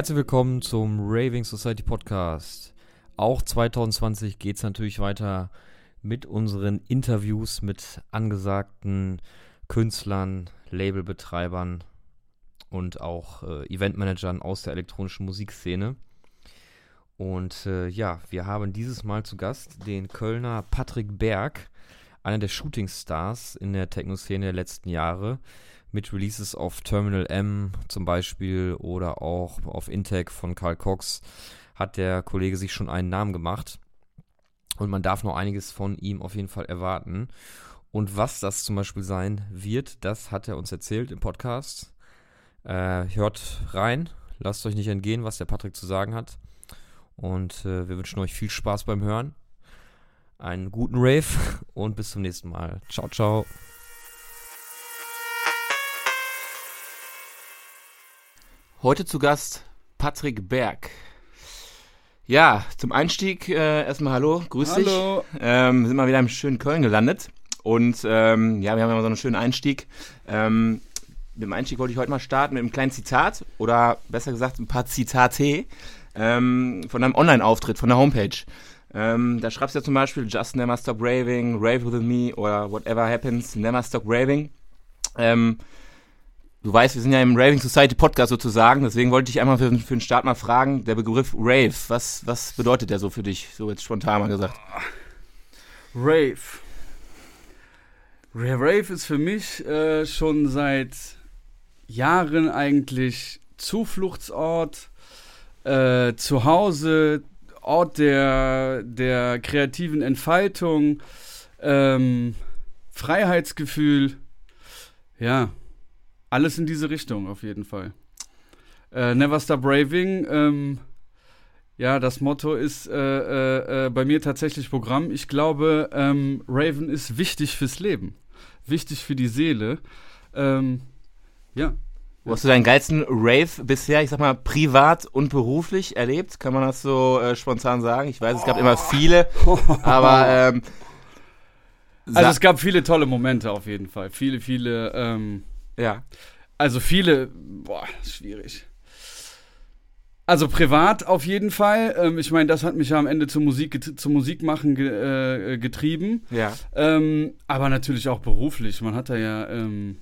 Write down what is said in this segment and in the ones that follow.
Herzlich willkommen zum Raving Society Podcast. Auch 2020 geht es natürlich weiter mit unseren Interviews mit angesagten Künstlern, Labelbetreibern und auch äh, Eventmanagern aus der elektronischen Musikszene. Und äh, ja, wir haben dieses Mal zu Gast den Kölner Patrick Berg, einer der Shootingstars in der Techno-Szene der letzten Jahre mit Releases auf Terminal M zum Beispiel oder auch auf Intec von Karl Cox hat der Kollege sich schon einen Namen gemacht. Und man darf noch einiges von ihm auf jeden Fall erwarten. Und was das zum Beispiel sein wird, das hat er uns erzählt im Podcast. Äh, hört rein, lasst euch nicht entgehen, was der Patrick zu sagen hat. Und äh, wir wünschen euch viel Spaß beim Hören. Einen guten Rave und bis zum nächsten Mal. Ciao, ciao. Heute zu Gast Patrick Berg. Ja, zum Einstieg äh, erstmal Hallo, grüß Hallo. dich. Ähm, wir sind mal wieder im schönen Köln gelandet und ähm, ja, wir haben immer so einen schönen Einstieg. Ähm, mit dem Einstieg wollte ich heute mal starten mit einem kleinen Zitat oder besser gesagt ein paar Zitate ähm, von einem Online-Auftritt von der Homepage. Ähm, da schreibst du ja zum Beispiel Just Never Stop Raving, Rave With Me oder Whatever Happens, Never Stop Raving. Ähm, Du weißt, wir sind ja im Raving Society Podcast sozusagen, deswegen wollte ich einmal für, für den Start mal fragen, der Begriff Rave, was, was bedeutet der so für dich, so jetzt spontan mal gesagt? Rave. Rave ist für mich äh, schon seit Jahren eigentlich Zufluchtsort, äh, Zuhause, Ort der, der kreativen Entfaltung, ähm, Freiheitsgefühl, ja, alles in diese Richtung auf jeden Fall. Äh, Never Stop Raving, ähm, ja, das Motto ist äh, äh, äh, bei mir tatsächlich Programm. Ich glaube, ähm, Raven ist wichtig fürs Leben, wichtig für die Seele. Ähm, ja. Wo hast du deinen geilsten Rave bisher, ich sag mal, privat und beruflich erlebt? Kann man das so äh, spontan sagen? Ich weiß, es gab immer viele, aber ähm, also es gab viele tolle Momente auf jeden Fall. Viele, viele ähm, ja. Also viele, boah, schwierig. Also privat auf jeden Fall. Ähm, ich meine, das hat mich ja am Ende zur Musik, zum Musikmachen ge, äh, getrieben. Ja. Ähm, aber natürlich auch beruflich. Man hat da ja, ähm,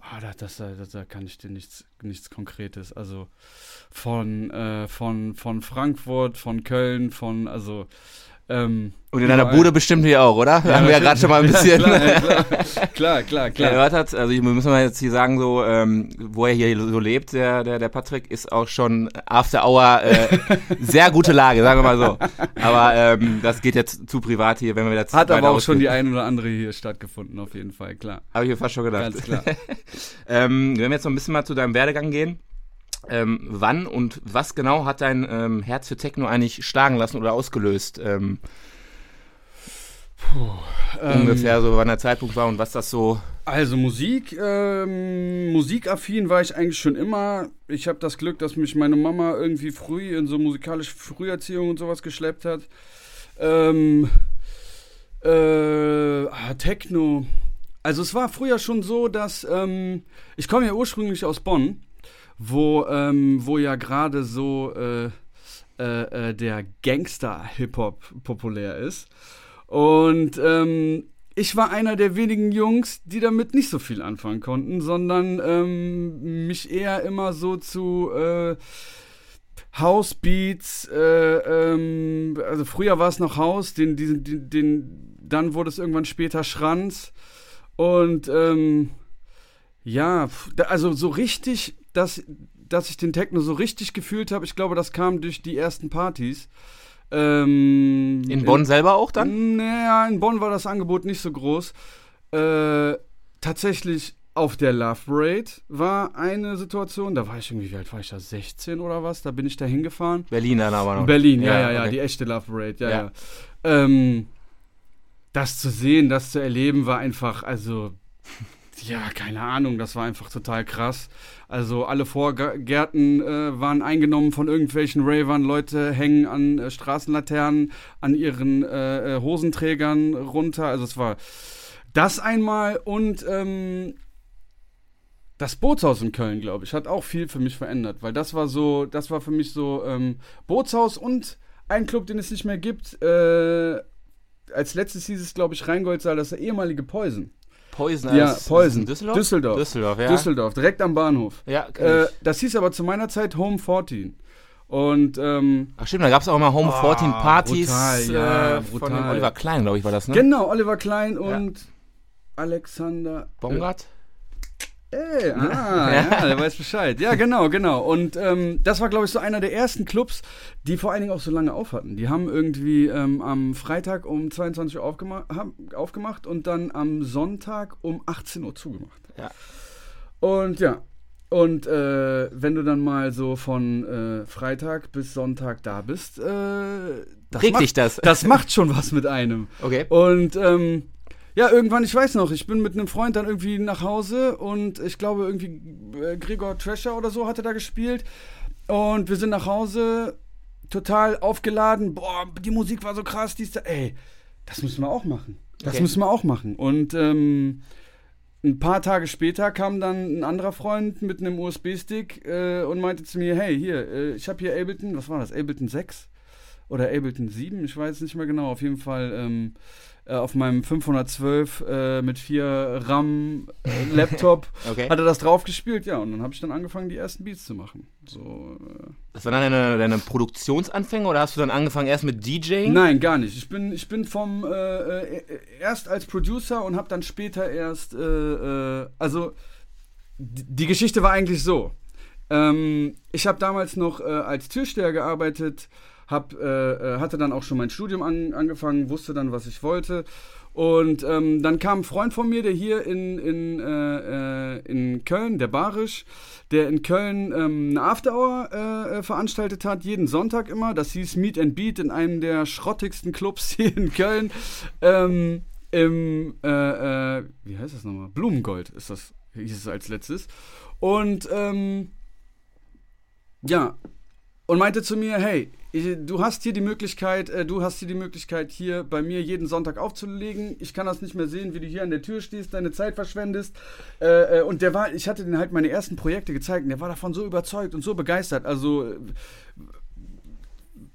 oh, da, das, das, da kann ich dir nichts, nichts Konkretes. Also von, äh, von, von Frankfurt, von Köln, von, also ähm, und in deiner Bude bestimmt hier auch, oder? Ja, haben wir ja gerade schon mal ein bisschen klar, klar, klar, klar, klar. gehört hat. Also ich muss mal jetzt hier sagen, so ähm, wo er hier so lebt, der, der, der Patrick, ist auch schon After Hour äh, sehr gute Lage, sagen wir mal so. Aber ähm, das geht jetzt zu privat hier, wenn wir jetzt Hat aber auch schon die ein oder andere hier stattgefunden, auf jeden Fall, klar. Habe ich mir fast schon gedacht. Ganz klar. ähm, wenn wir jetzt noch ein bisschen mal zu deinem Werdegang gehen. Ähm, wann und was genau hat dein ähm, Herz für Techno eigentlich schlagen lassen oder ausgelöst? Ähm, Puh, ungefähr so, wann der Zeitpunkt war und was das so. Also Musik, ähm, musikaffin war ich eigentlich schon immer. Ich habe das Glück, dass mich meine Mama irgendwie früh in so musikalische Früherziehung und sowas geschleppt hat. Ähm, äh, ah, Techno. Also es war früher schon so, dass ähm, ich komme ja ursprünglich aus Bonn wo, ähm, wo ja gerade so äh, äh, äh, der Gangster-Hip-Hop populär ist. Und ähm, ich war einer der wenigen Jungs, die damit nicht so viel anfangen konnten, sondern ähm, mich eher immer so zu äh, Housebeats, äh, ähm, also früher war es noch House, den, den, den, den, dann wurde es irgendwann später Schranz. Und ähm, ja, also so richtig dass, dass ich den Techno so richtig gefühlt habe, ich glaube, das kam durch die ersten Partys. Ähm, in Bonn in, selber auch dann? Naja, in Bonn war das Angebot nicht so groß. Äh, tatsächlich auf der Love Parade war eine Situation, da war ich irgendwie, wie alt war ich da, 16 oder was? Da bin ich da hingefahren. Berlin dann aber noch. Berlin, ja, ja, ja, okay. die echte Love Parade, ja, ja. ja. Ähm, das zu sehen, das zu erleben, war einfach, also ja, keine Ahnung, das war einfach total krass. Also alle Vorgärten äh, waren eingenommen von irgendwelchen Ravern, Leute hängen an äh, Straßenlaternen, an ihren äh, äh, Hosenträgern runter. Also es war das einmal und ähm, das Bootshaus in Köln, glaube ich, hat auch viel für mich verändert, weil das war so, das war für mich so ähm, Bootshaus und ein Club, den es nicht mehr gibt. Äh, als letztes hieß es, glaube ich, Rheingoldssaal, das ist der ehemalige Poison. Poison Ja, Poison. Düsseldorf? Düsseldorf. Düsseldorf, ja. Düsseldorf, direkt am Bahnhof. Ja, Äh, das hieß aber zu meiner Zeit Home 14. Und ähm, Ach stimmt, da gab es auch mal Home Oh, 14 Partys brutal, ja, äh, von Oliver Klein, glaube ich, war das, ne? genau, Oliver Klein und Alexander Bongard? Ey, ah, ja, der weiß Bescheid. Ja, genau, genau. Und ähm, das war, glaube ich, so einer der ersten Clubs, die vor allen Dingen auch so lange auf hatten. Die haben irgendwie ähm, am Freitag um 22 Uhr aufgema aufgemacht und dann am Sonntag um 18 Uhr zugemacht. Ja. Und ja, und äh, wenn du dann mal so von äh, Freitag bis Sonntag da bist, äh, das, Regt macht, dich das? das macht schon was mit einem. Okay. Und ähm, ja, irgendwann, ich weiß noch, ich bin mit einem Freund dann irgendwie nach Hause und ich glaube irgendwie äh, Gregor Thrasher oder so hatte da gespielt. Und wir sind nach Hause, total aufgeladen. Boah, die Musik war so krass, dies, da. Ey, das müssen wir auch machen. Das Okay. müssen wir auch machen. Und ähm, ein paar Tage später kam dann ein anderer Freund mit einem USB-Stick äh, und meinte zu mir, hey, hier, äh, ich habe hier Ableton, was war das, Ableton 6 oder Ableton 7, ich weiß nicht mehr genau, auf jeden Fall ähm, äh, auf meinem 512 äh, mit 4 RAM äh, Laptop Okay. hat er das drauf gespielt, ja, und dann habe ich dann angefangen, die ersten Beats zu machen. So, äh, Das war dann deine, deine Produktionsanfänge oder hast du dann angefangen erst mit DJing? Nein, gar nicht. Ich bin, ich bin vom erst als Producer und habe dann später erst, also die Geschichte war eigentlich so. Ähm, ich habe damals noch äh, als Türsteher gearbeitet, hab, äh, äh, hatte dann auch schon mein Studium an, angefangen, wusste dann, was ich wollte. Und ähm, dann kam ein Freund von mir, der hier in, in, äh, äh, in Köln, der Barisch, der in Köln ähm, eine Afterhour äh, äh, veranstaltet hat, jeden Sonntag immer. Das hieß Meet and Beat in einem der schrottigsten Clubs hier in Köln. Ähm, Im, äh, äh, wie heißt das nochmal? Blumengold ist das, hieß es als letztes. Und ähm, ja, und meinte zu mir, hey, du hast hier die Möglichkeit, äh, du hast hier die Möglichkeit, hier bei mir jeden Sonntag aufzulegen. Ich kann das nicht mehr sehen, wie du hier an der Tür stehst, deine Zeit verschwendest. Äh, äh, und der war, ich hatte den halt meine ersten Projekte gezeigt und der war davon so überzeugt und so begeistert. Also äh,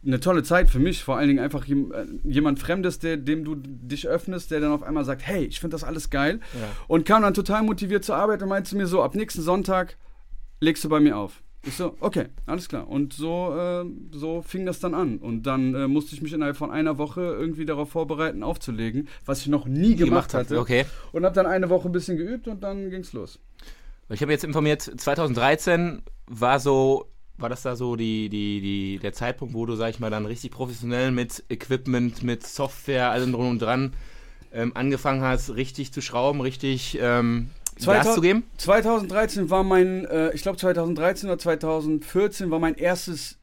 eine tolle Zeit für mich, vor allen Dingen einfach äh, jemand Fremdes, der, dem du dich öffnest, der dann auf einmal sagt, hey, ich finde das alles geil. Ja. Und kam dann total motiviert zur Arbeit und meinte zu mir so, ab nächsten Sonntag legst du bei mir auf. Ich so, okay, alles klar. Und so, äh, so fing das dann an. Und dann äh, musste ich mich innerhalb von einer Woche irgendwie darauf vorbereiten, aufzulegen, was ich noch nie gemacht hatte. Okay. Und habe dann eine Woche ein bisschen geübt und dann ging's los. Ich habe jetzt informiert, 2013 war so, war das da so die, die, die, der Zeitpunkt, wo du, sag ich mal, dann richtig professionell mit Equipment, mit Software, allem drum und dran ähm, angefangen hast, richtig zu schrauben, richtig ähm, Gas 2000 zu geben? 2013 war mein, äh, ich glaube 2013 oder 2014 war mein erstes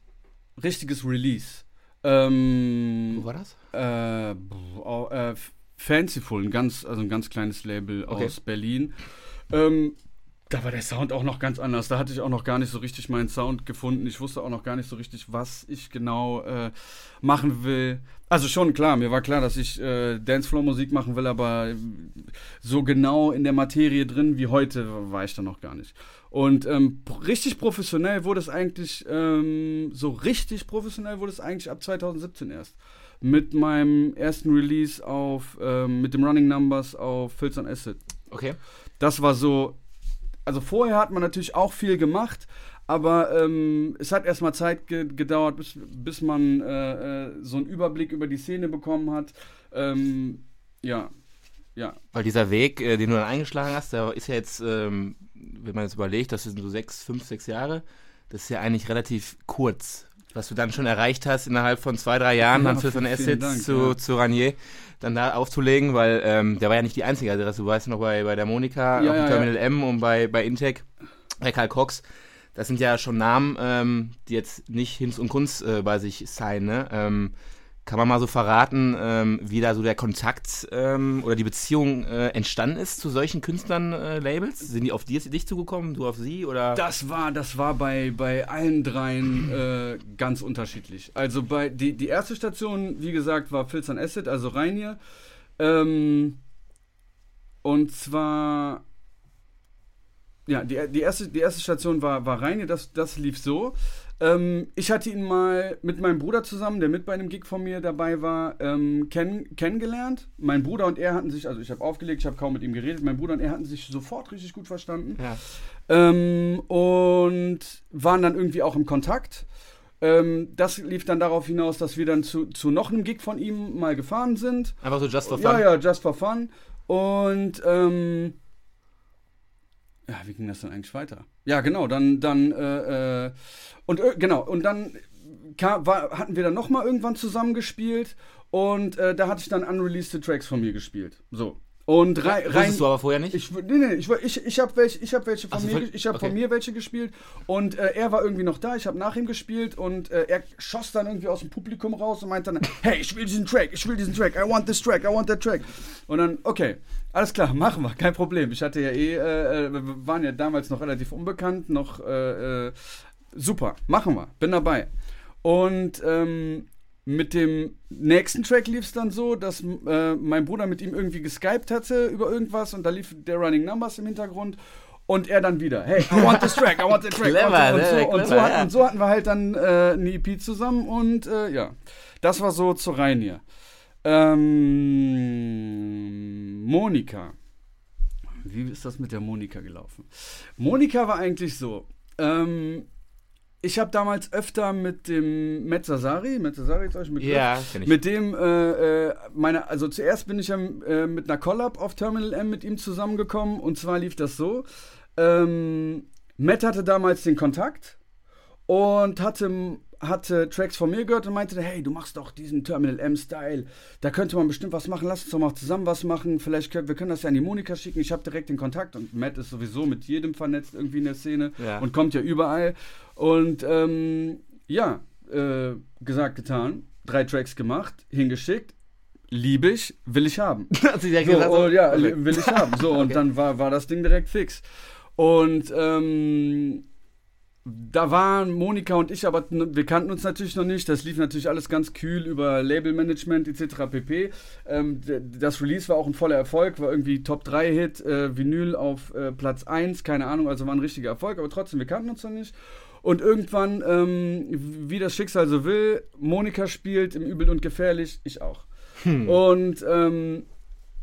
richtiges Release. Ähm, Wo war das? Äh, äh, Fanciful, ein ganz, also ein ganz kleines Label Okay. aus Berlin. Ähm, da war der Sound auch noch ganz anders. Da hatte ich auch noch gar nicht so richtig meinen Sound gefunden. Ich wusste auch noch gar nicht so richtig, was ich genau äh, machen will. Also schon klar, mir war klar, dass ich äh, Dancefloor-Musik machen will, aber so genau in der Materie drin wie heute war ich da noch gar nicht. Und ähm, richtig professionell wurde es eigentlich, ähm, so richtig professionell wurde es eigentlich ab 2017 erst. Mit meinem ersten Release auf, ähm, mit dem Running Numbers auf Filz Acid. Okay. Das war so, also vorher hat man natürlich auch viel gemacht, aber ähm, es hat erstmal Zeit ge gedauert, bis, bis man äh, äh, so einen Überblick über die Szene bekommen hat. Ähm, ja, ja. Weil dieser Weg, äh, den du dann eingeschlagen hast, der ist ja jetzt, ähm, wenn man jetzt überlegt, das sind so sechs, fünf, sechs Jahre, das ist ja eigentlich relativ kurz. Was du dann schon erreicht hast, innerhalb von zwei, drei Jahren, Ja, dann für so ein Asset Dank, zu, ja. zu Ranier, dann da aufzulegen, weil ähm, der war ja nicht die einzige Adresse. Du weißt noch bei, bei der Monika, Ja, auf dem Terminal M und bei, bei Intec, bei Karl Cox. Das sind ja schon Namen, ähm, die jetzt nicht Hinz und Kunst äh, bei sich sein, ne? Ähm, kann man mal so verraten, ähm, wie da so der Kontakt ähm, oder die Beziehung äh, entstanden ist zu solchen Künstlern, äh? Sind die auf dir, dich zugekommen, du auf sie oder? Das war, das war bei, bei allen dreien äh, ganz unterschiedlich. Also bei die, die erste Station, wie gesagt, war Filz on Acid, also Rainier. Ähm, und zwar ja, die, die, erste, die erste Station war, war Reine, das, das lief so. Ähm, ich hatte ihn mal mit meinem Bruder zusammen, der mit bei einem Gig von mir dabei war, ähm, kenn, kennengelernt. Mein Bruder und er hatten sich, also ich habe aufgelegt, ich habe kaum mit ihm geredet, mein Bruder und er hatten sich sofort richtig gut verstanden. Ja. Ähm, und waren dann irgendwie auch im Kontakt. Ähm, das lief dann darauf hinaus, dass wir dann zu, zu noch einem Gig von ihm mal gefahren sind. Einfach so just for fun. Ja, ja, just for fun. Und ähm, ja, wie ging das dann eigentlich weiter? Ja, genau, dann, dann, äh, äh, und äh, genau, und dann kam, war, hatten wir dann nochmal irgendwann zusammengespielt und äh, da hatte ich dann unreleased Tracks von mir gespielt. So. Und rein, Wusstest rein du aber vorher nicht? ich, nee, nee, ich, ich, ich habe welche, ich hab welche von so, mir, ich habe okay. von mir welche gespielt und äh, er war irgendwie noch da. Ich habe nach ihm gespielt und äh, er schoss dann irgendwie aus dem Publikum raus und meinte dann, hey, ich will diesen Track, ich will diesen Track, I want this track, I want that track. Und dann, okay, alles klar, machen wir, kein Problem. Ich hatte ja eh, äh, äh, wir waren ja damals noch relativ unbekannt, noch äh, äh, super, machen wir, bin dabei. Und ähm, mit dem nächsten Track lief es dann so, dass äh, mein Bruder mit ihm irgendwie geskypt hatte über irgendwas und da lief der Running Numbers im Hintergrund und er dann wieder, hey, I want this track, I want that track. Clever, und, so, ne? und, so, Clever, hatten, ja. und so hatten wir halt dann äh, eine EP zusammen und äh, ja, das war so zu rein hier. Ähm, Monika. Wie ist das mit der Monika gelaufen? Monika war eigentlich so. Ähm, ich habe damals öfter mit dem Matt Sasari ist euch Begriff? Ja, ich. Mit dem, äh, äh, meine, also zuerst bin ich ja äh, mit einer Collab auf Terminal M mit ihm zusammengekommen und zwar lief das so. Ähm, Matt hatte damals den Kontakt und hatte, hatte Tracks von mir gehört und meinte, hey, du machst doch diesen Terminal M-Style, da könnte man bestimmt was machen, lass uns doch mal zusammen was machen, vielleicht können wir können das ja an die Monika schicken, ich habe direkt den Kontakt und Matt ist sowieso mit jedem vernetzt irgendwie in der Szene Ja. und kommt ja überall und ähm, ja, äh, gesagt, getan, drei Tracks gemacht, hingeschickt, liebe ich, will ich haben. Hat sie ja So, gesagt, oh, ja, okay. will ich haben. So, und dann war, war das Ding direkt fix. Und ähm, da waren Monika und ich, aber wir kannten uns natürlich noch nicht. Das lief natürlich alles ganz kühl über Labelmanagement etc. pp. Ähm, das Release war auch ein voller Erfolg, war irgendwie Top 3 Hit, äh, Vinyl auf äh, Platz 1, keine Ahnung, also war ein richtiger Erfolg, aber trotzdem, wir kannten uns noch nicht. Und irgendwann, ähm, wie das Schicksal so will, Monika spielt im Übel und Gefährlich, ich auch. Und ähm,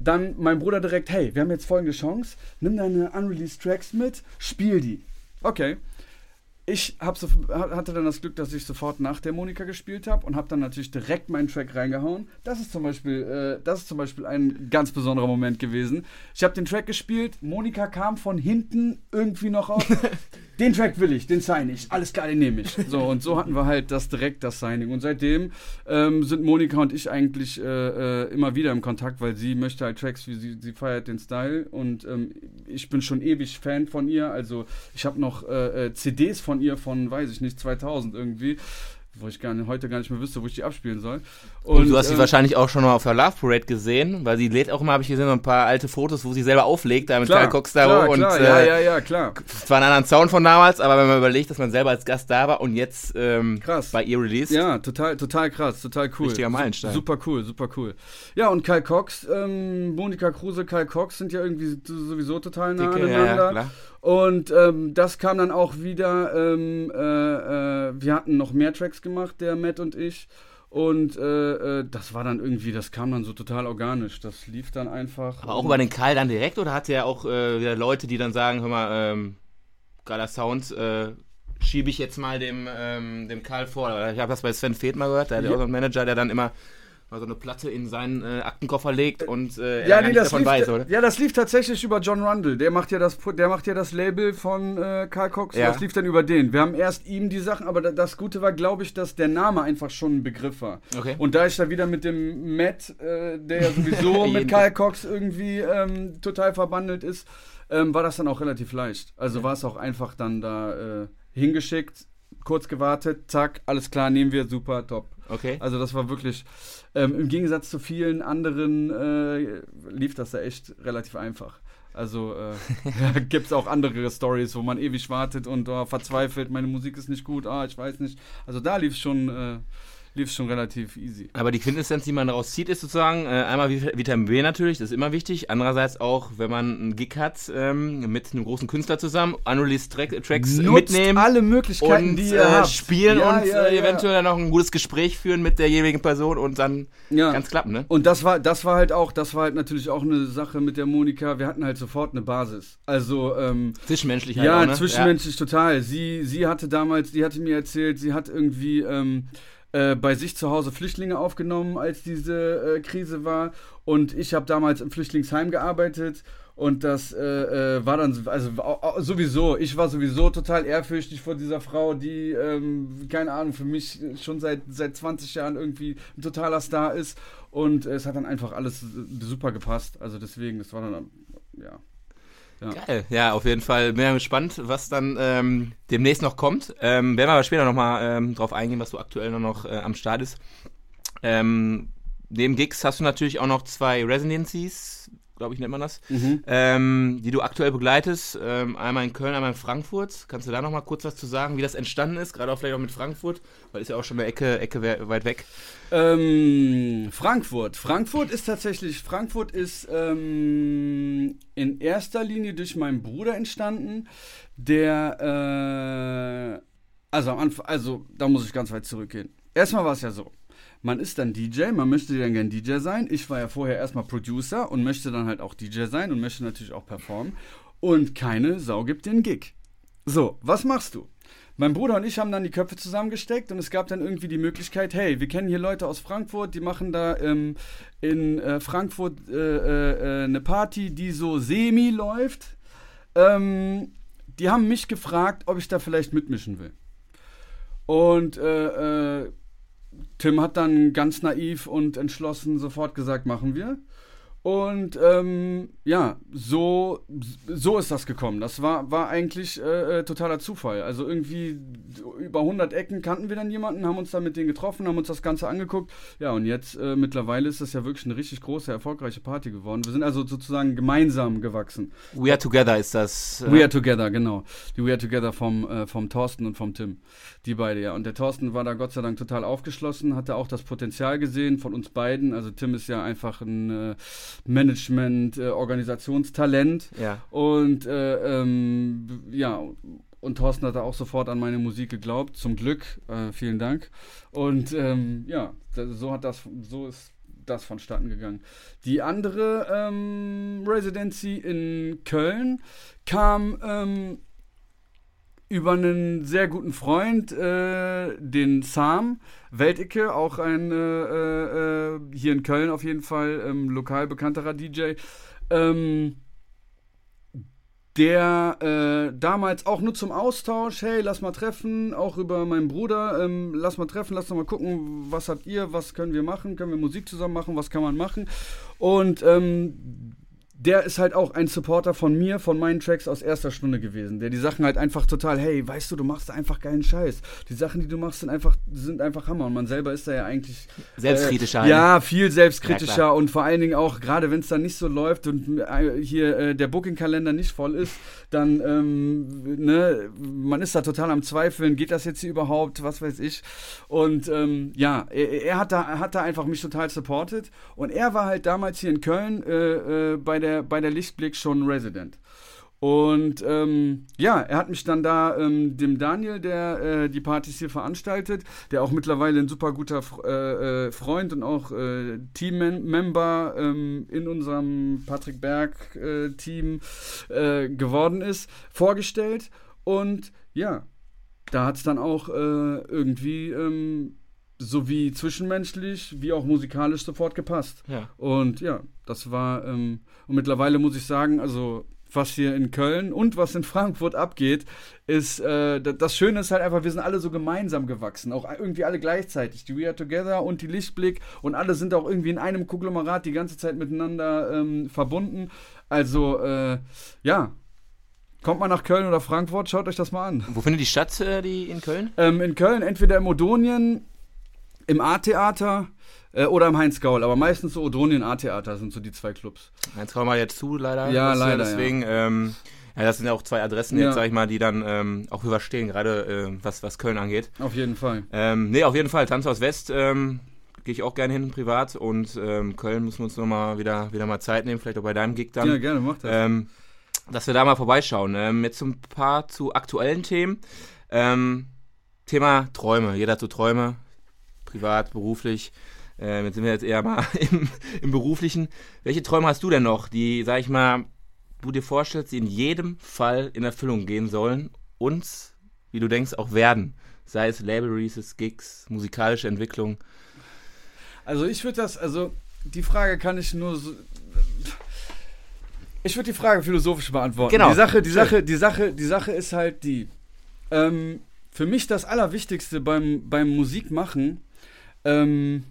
dann mein Bruder direkt, hey, wir haben jetzt folgende Chance, nimm deine unreleased Tracks mit, spiel die. Okay. Ich hab so, hatte dann das Glück, dass ich sofort nach der Monika gespielt habe und habe dann natürlich direkt meinen Track reingehauen. Das ist zum Beispiel, äh, das ist zum Beispiel ein ganz besonderer Moment gewesen. Ich habe den Track gespielt, Monika kam von hinten irgendwie noch auf. den Track will ich, den sign ich, alles klar, den nehme ich. So und so hatten wir halt das direkt das Signing und seitdem ähm, sind Monika und ich eigentlich äh, äh, immer wieder im Kontakt, weil sie möchte halt Tracks, wie sie, sie feiert den Style und ähm, ich bin schon ewig Fan von ihr. Also ich habe noch äh, äh, CDs von ihr von, weiß ich nicht, 2000 irgendwie, wo ich gar nicht, heute gar nicht mehr wüsste, wo ich die abspielen soll. Und, du hast sie ähm, wahrscheinlich auch schon mal auf der Love Parade gesehen, weil sie lädt auch immer, habe ich gesehen, so ein paar alte Fotos, wo sie selber auflegt, da mit klar, Karl Cox da klar, und klar, äh, ja, ja, ja, klar. es war ein anderer Sound von damals, aber wenn man überlegt, dass man selber als Gast da war und jetzt ähm, Krass. bei ihr released, Ja, total, total krass, total cool. Richtiger Meilenstein. Su- Super cool, super cool. Ja, und Kyle Cox, ähm, Monika Kruse, Kyle Cox sind ja irgendwie sowieso total nah dicke, aneinander. ja, klar. Und ähm, das kam dann auch wieder, ähm, äh, äh, wir hatten noch mehr Tracks gemacht, der Matt und ich. Und äh, äh, das war dann irgendwie, das kam dann so total organisch. Das lief dann einfach. Aber auch über den Karl dann direkt oder hat er auch äh, wieder Leute, die dann sagen, hör mal, ähm, geiler Sound, äh, schiebe ich jetzt mal dem, ähm, dem Karl vor. Ich habe das bei Sven Feth mal gehört, der hat Ja. auch so einen Manager, der dann immer mal so eine Platte in seinen äh, Aktenkoffer legt und äh, er Ja, gar nee, das davon lief, weiß, oder? ja, das lief tatsächlich über John Rundle. Der macht ja das, der macht ja das Label von äh, Karl Cox. Ja. Das lief dann über den. Wir haben erst ihm die Sachen, aber da- das Gute war, glaube ich, dass der Name einfach schon ein Begriff war. Okay. Und da ich da wieder mit dem Matt, äh, der ja sowieso mit Karl Cox irgendwie ähm, total verbandelt ist, ähm, war das dann auch relativ leicht. Also war es auch einfach dann da äh, hingeschickt, kurz gewartet, zack, alles klar, nehmen wir, super, top. Okay. Also das war wirklich, ähm, im Gegensatz zu vielen anderen äh, lief das da echt relativ einfach. Also äh, gibt es auch andere Stories, wo man ewig wartet und oh, verzweifelt, meine Musik ist nicht gut, ah, ich weiß nicht. Also da lief es schon, äh, lief schon relativ easy. Aber die Quintessenz, die man daraus zieht, ist sozusagen äh, einmal Vitamin B natürlich, das ist immer wichtig. Andererseits auch, wenn man einen Gig hat ähm, mit einem großen Künstler zusammen, unreleased Track, Tracks Nutzt mitnehmen alle Möglichkeiten, und die ihr äh, habt. spielen Ja, und ja, äh, ja. eventuell dann auch ein gutes Gespräch führen mit der jeweiligen Person und dann Ja. ganz klappen, ne? Und das war, das war halt auch, das war halt natürlich auch eine Sache mit der Monika. Wir hatten halt sofort eine Basis. Also, ähm, Zwischenmenschlich halt ja, auch, ne? zwischenmenschlich total. Sie, sie hatte damals, die hatte mir erzählt, sie hat irgendwie ähm, äh, bei sich zu Hause Flüchtlinge aufgenommen, als diese äh, Krise war. Und ich habe damals im Flüchtlingsheim gearbeitet. Und das äh, äh, war dann, also sowieso, ich war sowieso total ehrfürchtig vor dieser Frau, die, ähm, keine Ahnung, für mich schon seit, seit 20 Jahren irgendwie ein totaler Star ist. Und es hat dann einfach alles super gepasst. Also deswegen, das war dann, ja. Geil. Ja, auf jeden Fall bin ich gespannt, was dann ähm, demnächst noch kommt. Ähm, werden wir aber später nochmal ähm, drauf eingehen, was so aktuell noch äh, am Start ist. Ähm, neben Gigs hast du natürlich auch noch zwei Residencies, glaube ich, nennt man das, ähm, die du aktuell begleitest. Ähm, einmal in Köln, einmal in Frankfurt. Kannst du da nochmal kurz was zu sagen, wie das entstanden ist? Gerade auch vielleicht auch mit Frankfurt, weil ist ja auch schon eine Ecke, Ecke we- weit weg. Ähm, Frankfurt. Frankfurt ist tatsächlich, Frankfurt ist ähm, in erster Linie durch meinen Bruder entstanden, der, äh, also am Anfang, also da muss ich ganz weit zurückgehen. Erstmal war es ja so. Man ist dann DJ, man möchte dann gern DJ sein. Ich war ja vorher erstmal Producer und möchte dann halt auch DJ sein und möchte natürlich auch performen. Und keine Sau gibt dir einen Gig. So, was machst du? Mein Bruder und ich haben dann die Köpfe zusammengesteckt und es gab dann irgendwie die Möglichkeit, hey, wir kennen hier Leute aus Frankfurt, die machen da ähm, in äh, Frankfurt äh, äh, äh, eine Party, die so semi läuft. Ähm, die haben mich gefragt, ob ich da vielleicht mitmischen will. Und äh, äh, Tim hat dann ganz naiv und entschlossen sofort gesagt, machen wir. Und ähm, ja, so, so ist das gekommen. Das war, war eigentlich äh, äh, totaler Zufall. Also irgendwie über 100 Ecken kannten wir dann jemanden, haben uns dann mit denen getroffen, haben uns das Ganze angeguckt. Ja, und jetzt äh, mittlerweile ist das ja wirklich eine richtig große, erfolgreiche Party geworden. Wir sind also sozusagen gemeinsam gewachsen. We Are Together ist das. äh, We Are Together, genau. Die We Are Together vom, äh, vom Thorsten und vom Tim. Die beide, ja. Und der Thorsten war da Gott sei Dank total aufgeschlossen, hatte auch das Potenzial gesehen von uns beiden. Also Tim ist ja einfach ein äh, Management, äh, Organisationstalent. Ja. Und äh, ähm, ja, und Thorsten hat da auch sofort an meine Musik geglaubt, zum Glück. Äh, vielen Dank. Und ähm, ja, so hat das, so ist das vonstatten gegangen. Die andere ähm, Residency in Köln kam ähm, über einen sehr guten Freund, äh, den Sam Welticke, auch ein äh, äh, hier in Köln auf jeden Fall ähm, lokal bekannterer DJ. Ähm, der äh, damals auch nur zum Austausch, hey, lass mal treffen, auch über meinen Bruder, ähm, lass mal treffen, lass mal gucken, was habt ihr, was können wir machen, können wir Musik zusammen machen, was kann man machen. Und ähm, der ist halt auch ein Supporter von mir, von meinen Tracks aus erster Stunde gewesen, der die Sachen halt einfach total, hey, weißt du, du machst einfach geilen Scheiß. Die Sachen, die du machst, sind einfach, sind einfach Hammer. Und man selber ist da ja eigentlich Selbstkritischer Äh, ja, viel Ja, selbstkritischer klar. und vor allen Dingen auch, gerade wenn es dann nicht so läuft und äh, hier äh, der Bookingkalender nicht voll ist, dann, ähm, ne, man ist da total am Zweifeln, geht das jetzt hier überhaupt, was weiß ich. Und ähm, ja, er, er hat, da, hat da einfach mich total supportet und er war halt damals hier in Köln äh, äh, bei, der, bei der Lichtblick schon Resident. Und ähm, ja, er hat mich dann da ähm, dem Daniel, der äh, die Partys hier veranstaltet, der auch mittlerweile ein super guter äh, äh, Freund und auch äh, Teammember ähm, in unserem Patrick Berg äh, Team äh, geworden ist, vorgestellt. Und ja, da hat es dann auch irgendwie ähm, sowie zwischenmenschlich wie auch musikalisch sofort gepasst. Ja. Und ja, das war, ähm, und mittlerweile muss ich sagen, also was hier in Köln und was in Frankfurt abgeht, ist, äh, da- das Schöne ist halt einfach, wir sind alle so gemeinsam gewachsen, auch irgendwie alle gleichzeitig, die We Are Together und die Lichtblick und alle sind auch irgendwie in einem Konglomerat die ganze Zeit miteinander ähm, verbunden. Also, äh, ja, kommt mal nach Köln oder Frankfurt, schaut euch das mal an. Wo findet die statt, äh, die in Köln? Ähm, in Köln entweder im Odonien, im A-Theater äh, oder im Heinz-Gaul. Aber meistens so Odonien, A-Theater sind so die zwei Clubs. Jetzt kommen wir jetzt zu, leider. Ja, Das, leider, Deswegen, ähm, Ja, das sind ja auch zwei Adressen Ja. jetzt, sag ich mal, die dann ähm, auch höher stehen, gerade äh, was, was Köln angeht. Auf jeden Fall. Ähm, nee, auf jeden Fall, Tanzhaus West ähm, gehe ich auch gerne hin privat und ähm, Köln müssen wir uns nochmal wieder, wieder mal Zeit nehmen, vielleicht auch bei deinem Gig dann. ja, gerne, mach das. ähm, dass wir da mal vorbeischauen. Ähm, jetzt ein paar zu aktuellen Themen. Ähm, Thema Träume. Jeder hat so Träume, privat, beruflich. Ähm, jetzt sind wir jetzt eher mal im, im Beruflichen. Welche Träume hast du denn noch, die, sag ich mal, du dir vorstellst, die in jedem Fall in Erfüllung gehen sollen und, wie du denkst, auch werden? Sei es Label Releases, Gigs, musikalische Entwicklung. Also ich würde das, also die Frage kann ich nur so. Ich würde die Frage philosophisch beantworten. Genau. Die Sache, die. Sache, die Sache, die Sache ist halt die. Ähm, für mich das Allerwichtigste beim, beim Musikmachen ähm,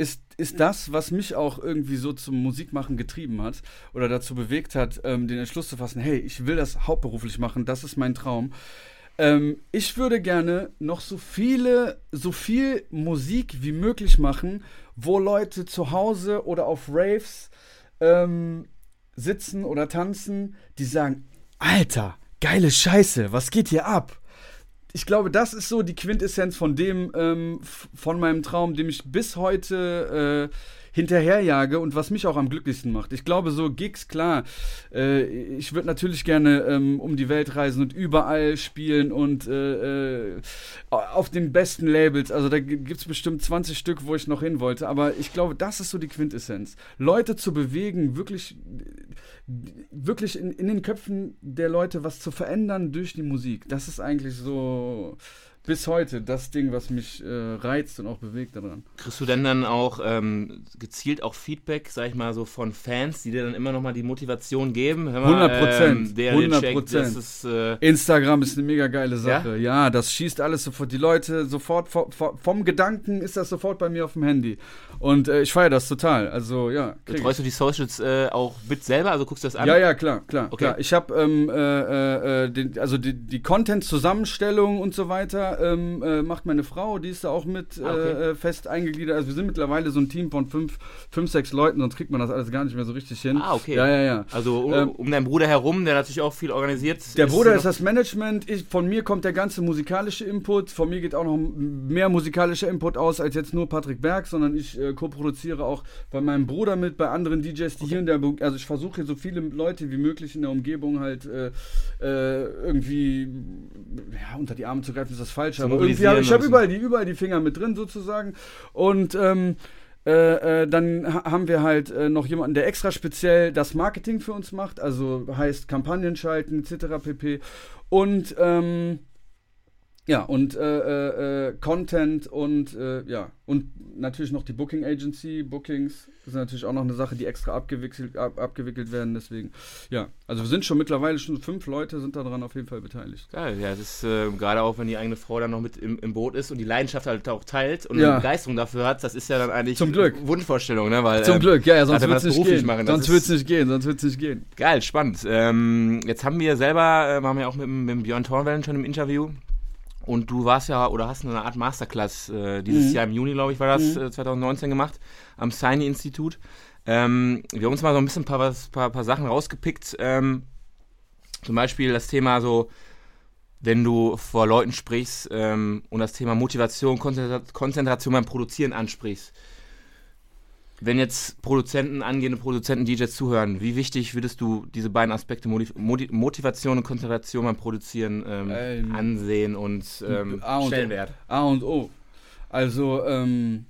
ist, ist das, was mich auch irgendwie so zum Musikmachen getrieben hat oder dazu bewegt hat, ähm, den Entschluss zu fassen, hey, ich will das hauptberuflich machen, das ist mein Traum. Ähm, ich würde gerne noch so viele, so viel Musik wie möglich machen, wo Leute zu Hause oder auf Raves ähm, sitzen oder tanzen, die sagen, Alter, geile Scheiße, was geht hier ab? Ich glaube, das ist so die Quintessenz von dem, ähm, von meinem Traum, dem ich bis heute äh, hinterherjage und was mich auch am glücklichsten macht. Ich glaube, so Gigs, klar, äh, ich würde natürlich gerne ähm, um die Welt reisen und überall spielen und äh, äh, auf den besten Labels. Also da gibt es bestimmt 20 Stück, wo ich noch hin wollte. Aber ich glaube, das ist so die Quintessenz. Leute zu bewegen, wirklich, wirklich in, in den Köpfen der Leute was zu verändern durch die Musik. Das ist eigentlich so bis heute das Ding, was mich äh, reizt und auch bewegt daran. Kriegst du denn dann auch ähm, gezielt auch Feedback, sag ich mal, so von Fans, die dir dann immer nochmal die Motivation geben? Hör mal, 100%, Ähm, der, der 100%. checkt, das ist, äh, Instagram ist eine mega geile Sache. Ja, das schießt alles sofort. Die Leute sofort vo- vo- vom Gedanken ist das sofort bei mir auf dem Handy. Und äh, ich feiere das total. Also ja. betreust du die Socials äh, auch mit selber? Also guckst du das an? Ja, ja, klar, klar, Okay. klar. Ich habe ähm, äh, äh, den, also die, die Content-Zusammenstellung und so weiter ähm, äh, macht meine Frau, die ist da auch mit Ah, okay. äh, äh, fest eingegliedert. Also wir sind mittlerweile so ein Team von fünf, fünf, sechs Leuten, sonst kriegt man das alles gar nicht mehr so richtig hin. Ah, okay. Ja, ja, ja. Also um, Ähm, um deinen Bruder herum, der natürlich auch viel organisiert. Der Bruder noch- ist das Management, ich, von mir kommt der ganze musikalische Input, von mir geht auch noch mehr musikalischer Input aus als jetzt nur Patrick Berg, sondern ich äh, co-produziere auch bei meinem Bruder mit, bei anderen DJs, die hier in der, also ich versuche hier so viele Leute wie möglich in der Umgebung halt äh, äh, irgendwie ja, unter die Arme zu greifen, ist das falsch, aber irgendwie hab, ich habe und so. überall die, überall die Finger mit drin sozusagen und ähm, äh, äh, dann ha haben wir halt äh, noch jemanden, der extra speziell das Marketing für uns macht, also heißt Kampagnen schalten etc. pp. Und ähm, ja, und äh, äh, äh, Content und äh, ja, und natürlich noch die Booking Agency, Bookings ist natürlich auch noch eine Sache, die extra abgewickelt, ab, abgewickelt werden. Deswegen, ja, also wir sind schon mittlerweile schon fünf Leute sind daran auf jeden Fall beteiligt. Geil, ja, das ist äh, gerade auch, wenn die eigene Frau dann noch mit im, im Boot ist und die Leidenschaft halt auch teilt und Ja. eine Begeisterung dafür hat, das ist ja dann eigentlich Zum Glück. Wunschvorstellung, ne? Weil, Zum ähm, Glück, ja, ja, sonst wenn wir wird's das nicht gehen. machen, das sonst ist- wird's nicht gehen, sonst wird's nicht gehen. Geil, spannend. Ähm, jetzt haben wir selber, äh, waren wir auch mit, mit Björn Thornwellen schon im Interview. Und du warst ja oder hast eine Art Masterclass äh, dieses Mhm. Jahr im Juni, glaube ich, war das, äh, 2019 gemacht, am Siny-Institut. Ähm, wir haben uns mal so ein bisschen ein paar, was, paar, paar Sachen rausgepickt. Ähm, zum Beispiel das Thema so, wenn du vor Leuten sprichst ähm, und das Thema Motivation, Konzentra- Konzentration beim Produzieren ansprichst. Wenn jetzt Produzenten, angehende Produzenten, DJs zuhören, wie wichtig würdest du diese beiden Aspekte Motiv Moti- Motivation und Konzentration beim Produzieren ähm, Ähm, ansehen und ähm, A und O. Stellenwert? A und O. Also, ähm,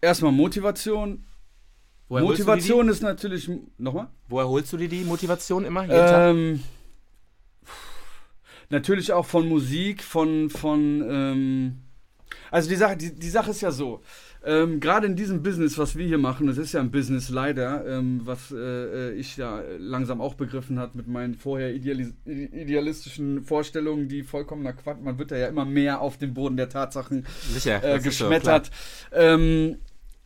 erstmal Motivation. Woher Motivation ist natürlich. Nochmal? Woher holst du dir die Motivation immer? Ähm, natürlich auch von Musik, von. von ähm, also, die Sache, die, die Sache ist ja so. Ähm, Gerade in diesem Business, was wir hier machen, es ist ja ein Business leider, ähm, was äh, äh, ich ja langsam auch begriffen hat mit meinen vorher idealis idealistischen Vorstellungen, die vollkommener Quatsch. Man wird ja immer mehr auf den Boden der Tatsachen Sicher. äh, das ist so, geschmettert. ähm,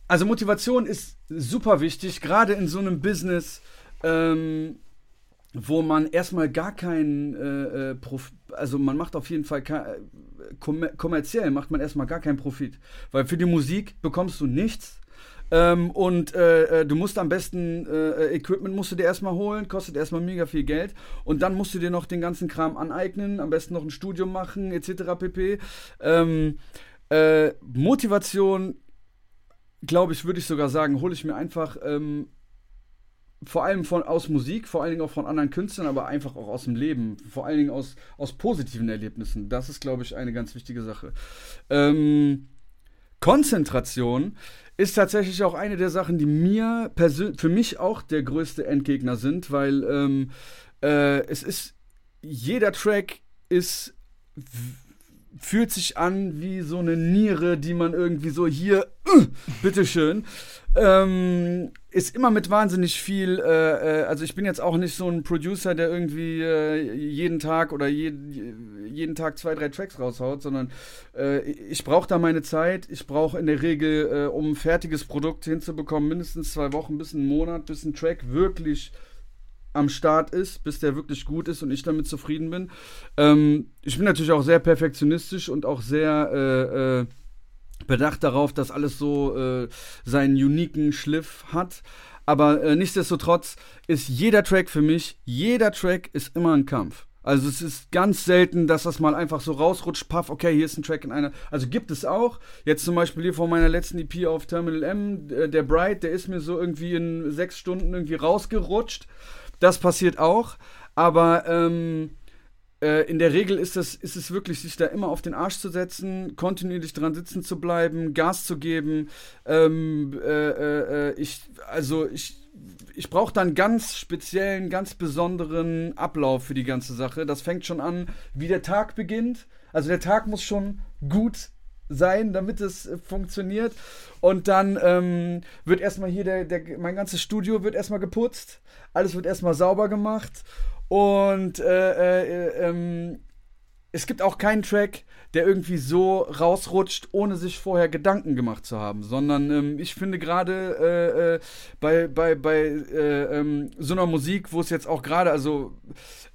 also Motivation ist super wichtig, gerade in so einem Business, ähm, wo man erstmal gar keinen, äh, äh, Prof also man macht auf jeden Fall kein, kommer kommerziell macht man erstmal gar keinen Profit, weil für die Musik bekommst du nichts. Ähm, und äh, äh, du musst am besten äh, Equipment musst du dir erstmal holen, kostet erstmal mega viel Geld. Und dann musst du dir noch den ganzen Kram aneignen, am besten noch ein Studium machen, etc. pp. Ähm, äh, Motivation, glaube ich, würde ich sogar sagen, hole ich mir einfach ähm, vor allem von, aus Musik, vor allen Dingen auch von anderen Künstlern, aber einfach auch aus dem Leben, vor allen Dingen aus, aus positiven Erlebnissen. Das ist, glaube ich, eine ganz wichtige Sache. Ähm, Konzentration ist tatsächlich auch eine der Sachen, die mir für mich auch der größte Endgegner sind, weil ähm, äh, es ist, jeder Track ist fühlt sich an wie so eine Niere, die man irgendwie so hier, uh, bitteschön. Ähm, ist immer mit wahnsinnig viel, äh, äh, also ich bin jetzt auch nicht so ein Producer, der irgendwie äh, jeden Tag oder je, jeden Tag zwei, drei Tracks raushaut, sondern äh, ich brauche da meine Zeit. Ich brauche in der Regel, äh, um ein fertiges Produkt hinzubekommen, mindestens zwei Wochen bis einen Monat, bis ein Track wirklich am Start ist, bis der wirklich gut ist und ich damit zufrieden bin. Ähm, ich bin natürlich auch sehr perfektionistisch und auch sehr äh, äh, bedacht darauf, dass alles so äh, seinen uniken Schliff hat. Aber äh, nichtsdestotrotz ist jeder Track für mich, jeder Track ist immer ein Kampf. Also es ist ganz selten, dass das mal einfach so rausrutscht, paff, okay, hier ist ein Track in einer. Also gibt es auch. Jetzt zum Beispiel hier vor meiner letzten EP auf Terminal M, äh, der Bright, der ist mir so irgendwie in sechs Stunden irgendwie rausgerutscht. Das passiert auch, aber ähm, äh, in der Regel ist es, ist es wirklich, sich da immer auf den Arsch zu setzen, kontinuierlich dran sitzen zu bleiben, Gas zu geben. Ähm, äh, äh, äh ich, also ich, ich brauche dann ganz speziellen, ganz besonderen Ablauf für die ganze Sache. Das fängt schon an, wie der Tag beginnt. Also der Tag muss schon gut sein, damit es äh, funktioniert. Und dann ähm, wird erstmal hier der, der, mein ganzes Studio wird erstmal geputzt, alles wird erstmal sauber gemacht. Und äh, äh, ähm, es gibt auch keinen Track, der irgendwie so rausrutscht, ohne sich vorher Gedanken gemacht zu haben, sondern ähm, ich finde gerade äh, äh, bei, bei, bei äh, ähm, so einer Musik, wo es jetzt auch gerade, also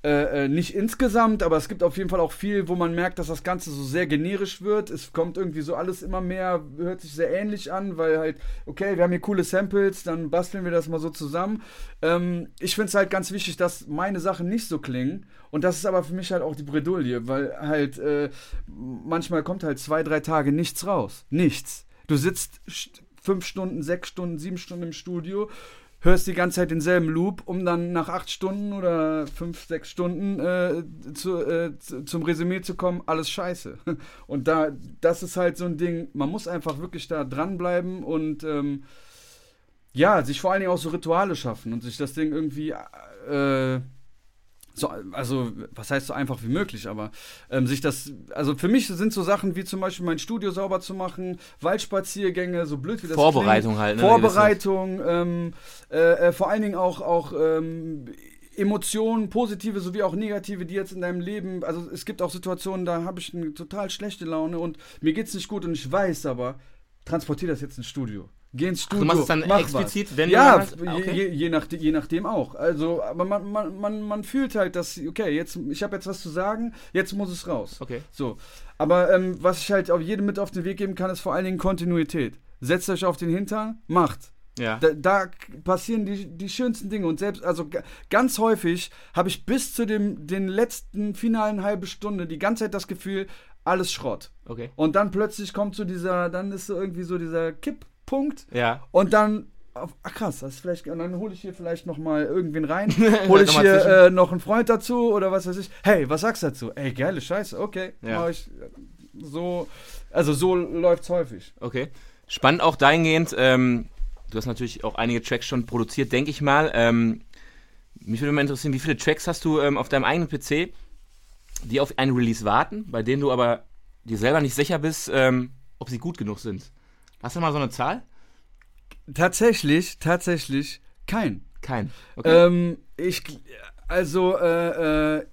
äh, äh, nicht insgesamt, aber es gibt auf jeden Fall auch viel, wo man merkt, dass das Ganze so sehr generisch wird. Es kommt irgendwie so alles immer mehr, hört sich sehr ähnlich an, weil halt, okay, wir haben hier coole Samples, dann basteln wir das mal so zusammen. Ähm, ich finde es halt ganz wichtig, dass meine Sachen nicht so klingen. Und das ist aber für mich halt auch die Bredouille, weil halt äh, manchmal kommt halt zwei, drei Tage nichts raus. Nichts. Du sitzt fünf Stunden, sechs Stunden, sieben Stunden im Studio hörst die ganze Zeit denselben Loop, um dann nach acht Stunden oder fünf, sechs Stunden äh, zu, äh, zum Resümee zu kommen, alles scheiße. Und da, das ist halt so ein Ding, man muss einfach wirklich da dranbleiben und ähm, ja, sich vor allen Dingen auch so Rituale schaffen und sich das Ding irgendwie äh, so, also was heißt so einfach wie möglich, aber ähm, sich das, also für mich sind so Sachen wie zum Beispiel mein Studio sauber zu machen, Waldspaziergänge, so blöd wie das Vorbereitung klingt, halt. Ne, Vorbereitung, ähm, äh, äh, vor allen Dingen auch, auch ähm, Emotionen, positive sowie auch negative, die jetzt in deinem Leben, also es gibt auch Situationen, da habe ich eine total schlechte Laune und mir geht es nicht gut und ich weiß aber, transportiere das jetzt ins Studio. Geh ins Studio. Ach, du machst es dann explizit, was. wenn ja, du. Ja, okay. je, je, nach, je nachdem auch. Also, aber man, man, man, man fühlt halt, dass, okay, jetzt, ich habe jetzt was zu sagen, jetzt muss es raus. Okay. So. Aber ähm, was ich halt auf jedem mit auf den Weg geben kann, ist vor allen Dingen Kontinuität. Setzt euch auf den Hintern, macht. Ja. Da, da, passieren die, die schönsten Dinge. Und selbst, also ganz häufig habe ich bis zu dem den letzten finalen halbe Stunde die ganze Zeit das Gefühl, alles Schrott. Okay. Und dann plötzlich kommt so dieser, dann ist so irgendwie so dieser Kipp Punkt. Ja. Und dann ach krass, das ist vielleicht, und dann hole ich hier vielleicht noch mal irgendwen rein, hole ich hier äh, noch einen Freund dazu oder was weiß ich. Hey, was sagst du dazu? Ey, geile Scheiße, okay, ja. ich so, also so läuft's häufig. Okay, spannend auch dahingehend. Ähm, du hast natürlich auch einige Tracks schon produziert, denke ich mal. Ähm, mich würde mal interessieren, wie viele Tracks hast du ähm, auf deinem eigenen PC, die auf einen Release warten, bei denen du aber dir selber nicht sicher bist, ähm, ob sie gut genug sind? Hast du mal so eine Zahl? Tatsächlich, tatsächlich kein. Kein. Okay. Ähm, ich, also, äh, äh,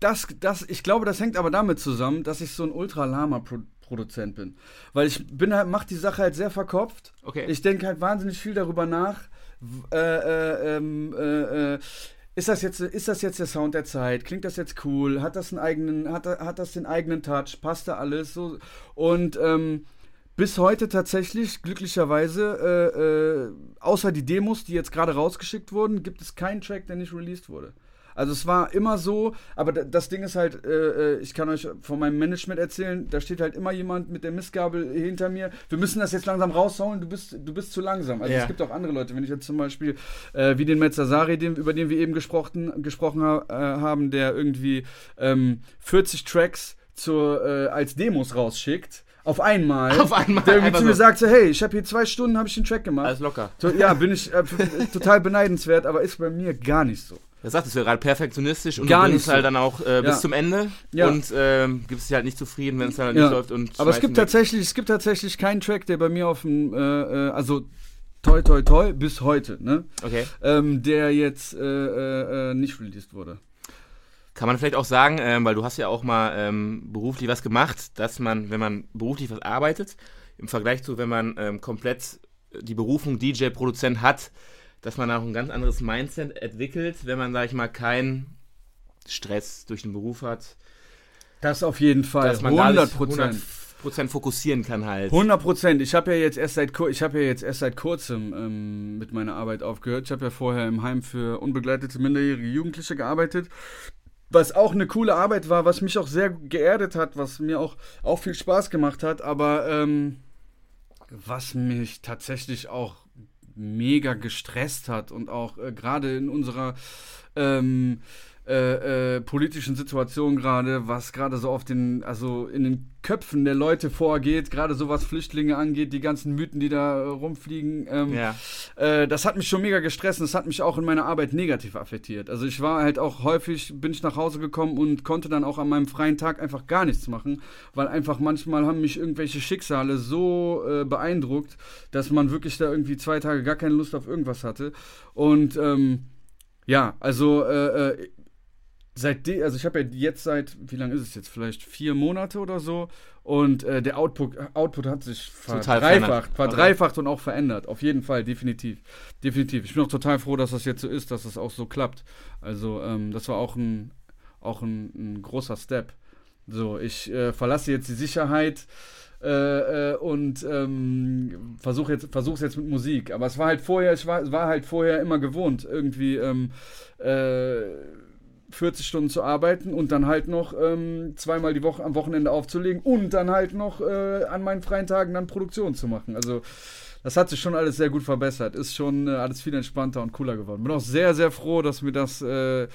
das, das, ich glaube, das hängt aber damit zusammen, dass ich so ein Ultra-Lama-Produzent bin. Weil ich bin halt, mach die Sache halt sehr verkopft. Okay. Ich denke halt wahnsinnig viel darüber nach. Äh, äh, ähm, äh, äh ist das jetzt, ist das jetzt der Sound der Zeit? Klingt das jetzt cool? Hat das einen eigenen, hat, hat das den eigenen Touch? Passt da alles so? Und ähm, bis heute tatsächlich, glücklicherweise, äh, äh, außer die Demos, die jetzt gerade rausgeschickt wurden, gibt es keinen Track, der nicht released wurde. Also es war immer so, aber das Ding ist halt, äh, äh, ich kann euch von meinem Management erzählen, da steht halt immer jemand mit der Missgabel hinter mir. Wir müssen das jetzt langsam raushauen, du bist, du bist zu langsam. Also ja. es gibt auch andere Leute, wenn ich jetzt zum Beispiel äh, wie den Mezzasari, den, über den wir eben gesprochen, gesprochen ha äh, haben, der irgendwie ähm, 40 Tracks zur, äh, als Demos rausschickt auf einmal. Auf einmal. Der irgendwie zu mir so. sagt so, hey, ich habe hier zwei Stunden, habe ich den Track gemacht. Alles locker. So, ja, bin ich äh, total beneidenswert, aber ist bei mir gar nicht so. Das sagtest du ja gerade perfektionistisch und Gar du nicht halt so. halt dann auch äh, bis ja. zum Ende ja. und äh, gibst dich halt nicht zufrieden, wenn es dann halt ja. nicht läuft. Und Aber es gibt tatsächlich, es gibt tatsächlich keinen Track, der bei mir auf dem, äh, äh, also toi toi toi bis heute, ne? Okay. Ähm, der jetzt äh, äh, nicht released wurde. Kann man vielleicht auch sagen, ähm, weil du hast ja auch mal ähm, beruflich was gemacht, dass man, wenn man beruflich was arbeitet, im Vergleich zu, wenn man ähm, komplett die Berufung DJ-Produzent hat, dass man auch ein ganz anderes Mindset entwickelt, wenn man, sag ich mal, keinen Stress durch den Beruf hat. Das auf jeden Fall. Dass man 100 Prozent. Prozent fokussieren kann halt. 100 Prozent. Ich habe ja jetzt erst seit ich habe ja jetzt erst seit kurzem ähm, mit meiner Arbeit aufgehört. Ich habe ja vorher im Heim für unbegleitete minderjährige Jugendliche gearbeitet, was auch eine coole Arbeit war, was mich auch sehr geerdet hat, was mir auch auch viel Spaß gemacht hat. Aber ähm, was mich tatsächlich auch mega gestresst hat und auch äh, gerade in unserer ähm, äh, äh, politischen Situation gerade, was gerade so auf den, also in den Köpfen der Leute vorgeht, gerade so was Flüchtlinge angeht, die ganzen Mythen, die da äh, rumfliegen, ähm, ja. Äh, das hat mich schon mega gestresst und das hat mich auch in meiner Arbeit negativ affektiert. Also ich war halt auch häufig, bin ich nach Hause gekommen und konnte dann auch an meinem freien Tag einfach gar nichts machen, weil einfach manchmal haben mich irgendwelche Schicksale so äh, beeindruckt, dass man wirklich da irgendwie zwei Tage gar keine Lust auf irgendwas hatte. Und ähm, ja, also äh, äh seitdem, also ich habe ja jetzt seit, wie lange ist es jetzt? Vielleicht vier Monate oder so. Und äh, der Output, Output hat sich verdreifacht, verdreifacht und auch verändert. Auf jeden Fall, definitiv. Definitiv. Ich bin auch total froh, dass das jetzt so ist, dass das auch so klappt. Also, ähm, das war auch ein, auch ein, ein großer Step. So, ich äh, verlasse jetzt die Sicherheit. Äh, äh, und ähm, versuche jetzt versuch's jetzt mit Musik. Aber es war halt vorher, ich war, war halt vorher immer gewohnt, irgendwie ähm, äh, 40 Stunden zu arbeiten und dann halt noch ähm, zweimal die Woche am Wochenende aufzulegen und dann halt noch äh, an meinen freien Tagen dann Produktion zu machen. Also das hat sich schon alles sehr gut verbessert. Ist schon äh, alles viel entspannter und cooler geworden. Bin auch sehr, sehr froh, dass mir das äh,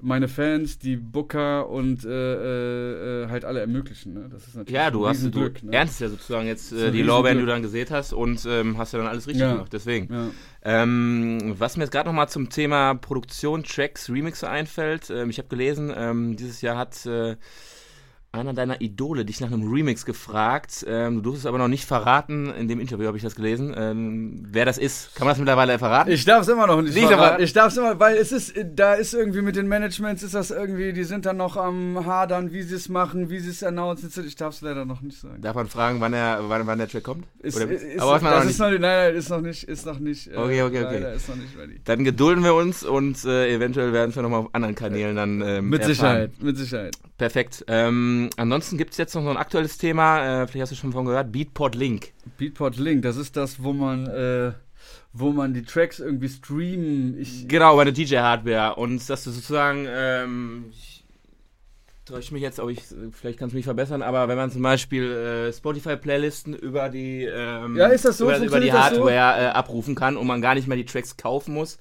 meine Fans, die Booker und äh, äh, äh, halt alle ermöglichen. Ne? Das ist natürlich ja, du hast du Glück, ne? ernst ja sozusagen jetzt äh, die Lorbeeren, die du dann gesehen hast und ähm, hast ja dann alles richtig ja. gemacht. Deswegen. Ja. Ähm, was mir jetzt gerade nochmal zum Thema Produktion, Tracks, Remixe einfällt. Ähm, ich habe gelesen, ähm, dieses Jahr hat äh, einer deiner Idole dich nach einem Remix gefragt. Ähm, du durftest aber noch nicht verraten, in dem Interview habe ich das gelesen, ähm, wer das ist. Kann man das mittlerweile verraten? Ich darf es immer noch nicht, nicht verraten. Ich darf es immer, weil es ist, da ist irgendwie mit den Managements, ist das irgendwie, die sind dann noch am Hadern, wie sie es machen, wie sie es announcen. Ich darf es leider noch nicht sagen. Darf man fragen, wann, er, wann, wann der Track kommt? Ist, Oder, ist, aber was man das ist noch nicht, nein, nein, ist noch nicht, ist noch nicht. Äh, okay, okay, okay. Ist noch nicht ready. Dann gedulden wir uns und äh, eventuell werden wir nochmal auf anderen Kanälen dann ähm, Mit erfahren. Sicherheit, mit Sicherheit. Perfekt. Ähm, ansonsten gibt es jetzt noch so ein aktuelles Thema, äh, vielleicht hast du schon von gehört, Beatport Link. Beatport Link, das ist das, wo man, äh, wo man die Tracks irgendwie streamen. Ich genau, bei der DJ-Hardware. Und dass du sozusagen, ähm, ich täusche mich jetzt, ob ich, vielleicht kannst du mich verbessern, aber wenn man zum Beispiel äh, Spotify-Playlisten über die, ähm, ja, ist das so? über, über die Hardware so? äh, abrufen kann und man gar nicht mehr die Tracks kaufen muss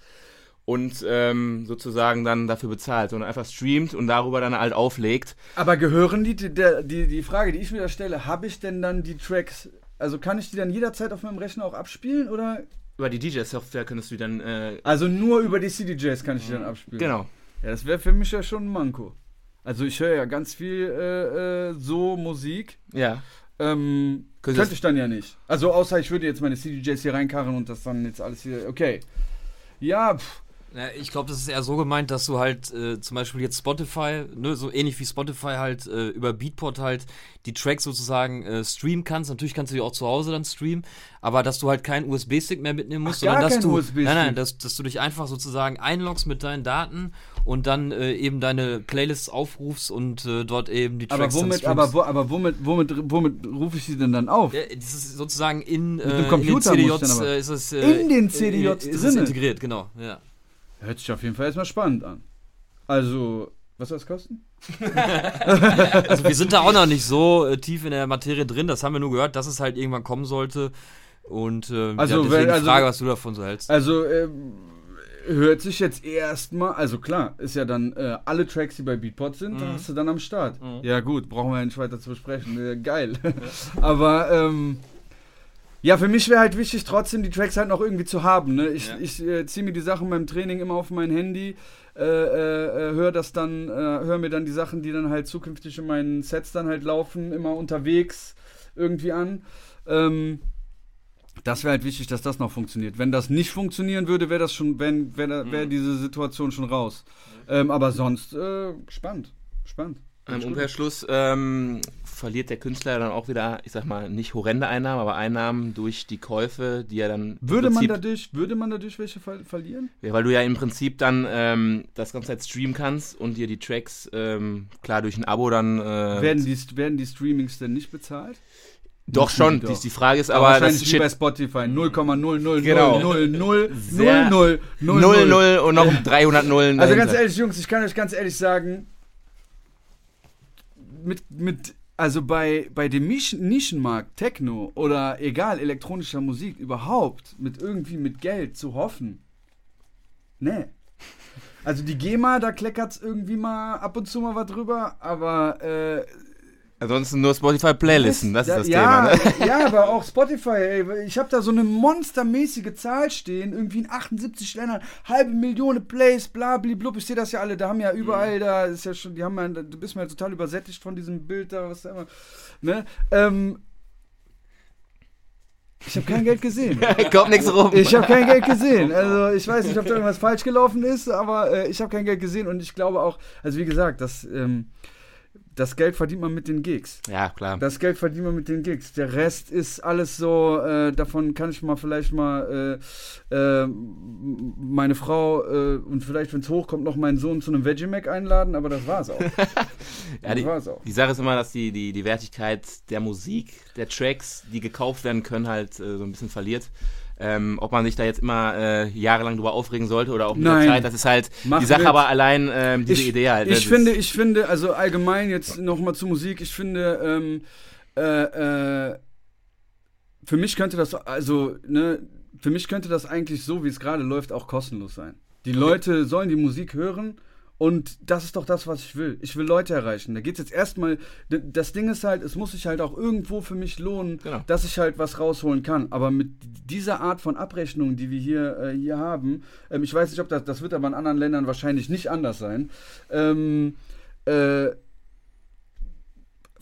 und ähm, sozusagen dann dafür bezahlt, sondern einfach streamt und darüber dann halt auflegt. Aber gehören die, die, die, die Frage, die ich mir da stelle, habe ich denn dann die Tracks, also kann ich die dann jederzeit auf meinem Rechner auch abspielen oder? Über die DJ-Software könntest du dann. Äh also nur über die CDJs kann ich die dann abspielen. Genau. Ja, das wäre für mich ja schon ein Manko. Also ich höre ja ganz viel äh, äh, so Musik. Ja. Ähm, könnte ich dann ja nicht. Also außer ich würde jetzt meine CDJs hier reinkarren und das dann jetzt alles hier. Okay. Ja, pff Ja, ich glaube, das ist eher so gemeint, dass du halt äh, zum Beispiel jetzt Spotify, ne, so ähnlich wie Spotify halt äh, über Beatport halt die Tracks sozusagen äh, streamen kannst. Natürlich kannst du die auch zu Hause dann streamen, aber dass du halt keinen USB-Stick mehr mitnehmen musst, Ach, sondern dass du, nein, nein, dass, dass du dich einfach sozusagen einloggst mit deinen Daten und dann äh, eben deine Playlists aufrufst und äh, dort eben die Aber Tracks dann womit, streamst. aber, wo, aber womit, womit, womit rufe ich sie denn dann auf? Ja, das ist sozusagen in, dem äh, in den Computer CDJs aber- ist äh, In den CDJs integriert, genau. Ja. Hört sich auf jeden Fall erstmal spannend an. Also, was soll das kosten? Also wir sind da auch noch nicht so äh, tief in der Materie drin. Das haben wir nur gehört, dass es halt irgendwann kommen sollte. Und äh, Also, ja, wenn- die also- Frage, was du davon so hältst. Also, ähm, hört sich jetzt erstmal, also klar, ist ja dann äh, alle Tracks, die bei Beatport sind, da hast du dann am Start. Ja, gut, brauchen wir ja nicht weiter zu besprechen. Äh, geil. Aber, ähm, ja, für mich wäre halt wichtig, trotzdem die Tracks halt noch irgendwie zu haben. Ne? Ich, Ja. ich äh, ziehe mir die Sachen beim Training immer auf mein Handy, äh, äh, äh, höre das dann, äh, höre mir dann die Sachen, die dann halt zukünftig in meinen Sets dann halt laufen, immer unterwegs irgendwie an. Ähm, das wäre halt wichtig, dass das noch funktioniert. Wenn das nicht funktionieren würde, wäre das schon, wenn wäre wär diese Situation schon raus. Ähm, aber sonst äh, spannend, spannend. Im Umkehrschluss ähm, verliert der Künstler dann auch wieder, ich sag mal, nicht horrende Einnahmen, aber Einnahmen durch die Käufe, die er dann. Würde man dadurch, würde man dadurch welche ver verlieren? Ja, weil du ja im Prinzip dann ähm, das ganze Zeit streamen kannst und dir die Tracks, ähm, klar, durch ein Abo dann. Äh, werden, die, werden die Streamings denn nicht bezahlt? doch schon, Doch. die, die Frage ist Aber aber, das wahrscheinlich wie steht bei Spotify 0,0000000 Genau. 0 Sehr- 0 0, 0 und noch 300 Nullen. Also ganz ehrlich, Jungs, ich kann euch ganz ehrlich sagen, mit, mit also bei, bei dem Nischen Nischenmarkt, Techno oder egal, elektronischer Musik überhaupt, mit irgendwie mit Geld zu hoffen, nee. Also die GEMA, da kleckert's irgendwie mal ab und zu mal was drüber, aber äh, Ansonsten nur Spotify-Playlisten, das ist das ja, Thema. Ne? Ja, aber auch Spotify, ey, ich habe da so eine monstermäßige Zahl stehen, irgendwie in 78 Ländern, halbe Million Plays, bla blub, ich sehe das ja alle, da haben ja überall, da ist ja schon, die haben ja, du bist mir ja total übersättigt von diesem Bild da, was da immer, ne, ähm, ich habe kein Geld gesehen. Kommt nichts rum. Ich habe kein Geld gesehen. Also ich weiß nicht, ob da irgendwas falsch gelaufen ist, aber äh, ich habe kein Geld gesehen und ich glaube auch, also wie gesagt, das, ähm, das Geld verdient man mit den Gigs. ja, klar. Das Geld verdient man mit den Gigs. Der Rest ist alles so, äh, davon kann ich mal vielleicht mal äh, äh, meine Frau äh, und vielleicht, wenn es hochkommt, noch meinen Sohn zu einem Veggie Mac einladen, aber das war's auch. Ja, das die, war's auch. die Sache ist immer, dass die, die, die Wertigkeit der Musik, der Tracks, die gekauft werden können, halt äh, so ein bisschen verliert. Ähm, ob man sich da jetzt immer äh, jahrelang drüber aufregen sollte oder auch mit Nein. der Zeit, das ist halt Mach die Sache, mit. aber allein ähm, diese ich, Idee halt. Ich finde, ich finde, also allgemein jetzt nochmal zu Musik, ich finde, ähm, äh, äh, für mich könnte das, also, ne, für mich könnte das eigentlich so, wie es gerade läuft, auch kostenlos sein. Die Leute sollen die Musik hören und das ist doch das, was ich will. Ich will Leute erreichen. Da geht es jetzt erstmal, das Ding ist halt, es muss sich halt auch irgendwo für mich lohnen, Genau. dass ich halt was rausholen kann. Aber mit dieser Art von Abrechnung, die wir hier, äh, hier haben, ähm, ich weiß nicht, ob das, das wird aber in anderen Ländern wahrscheinlich nicht anders sein. Ähm, äh,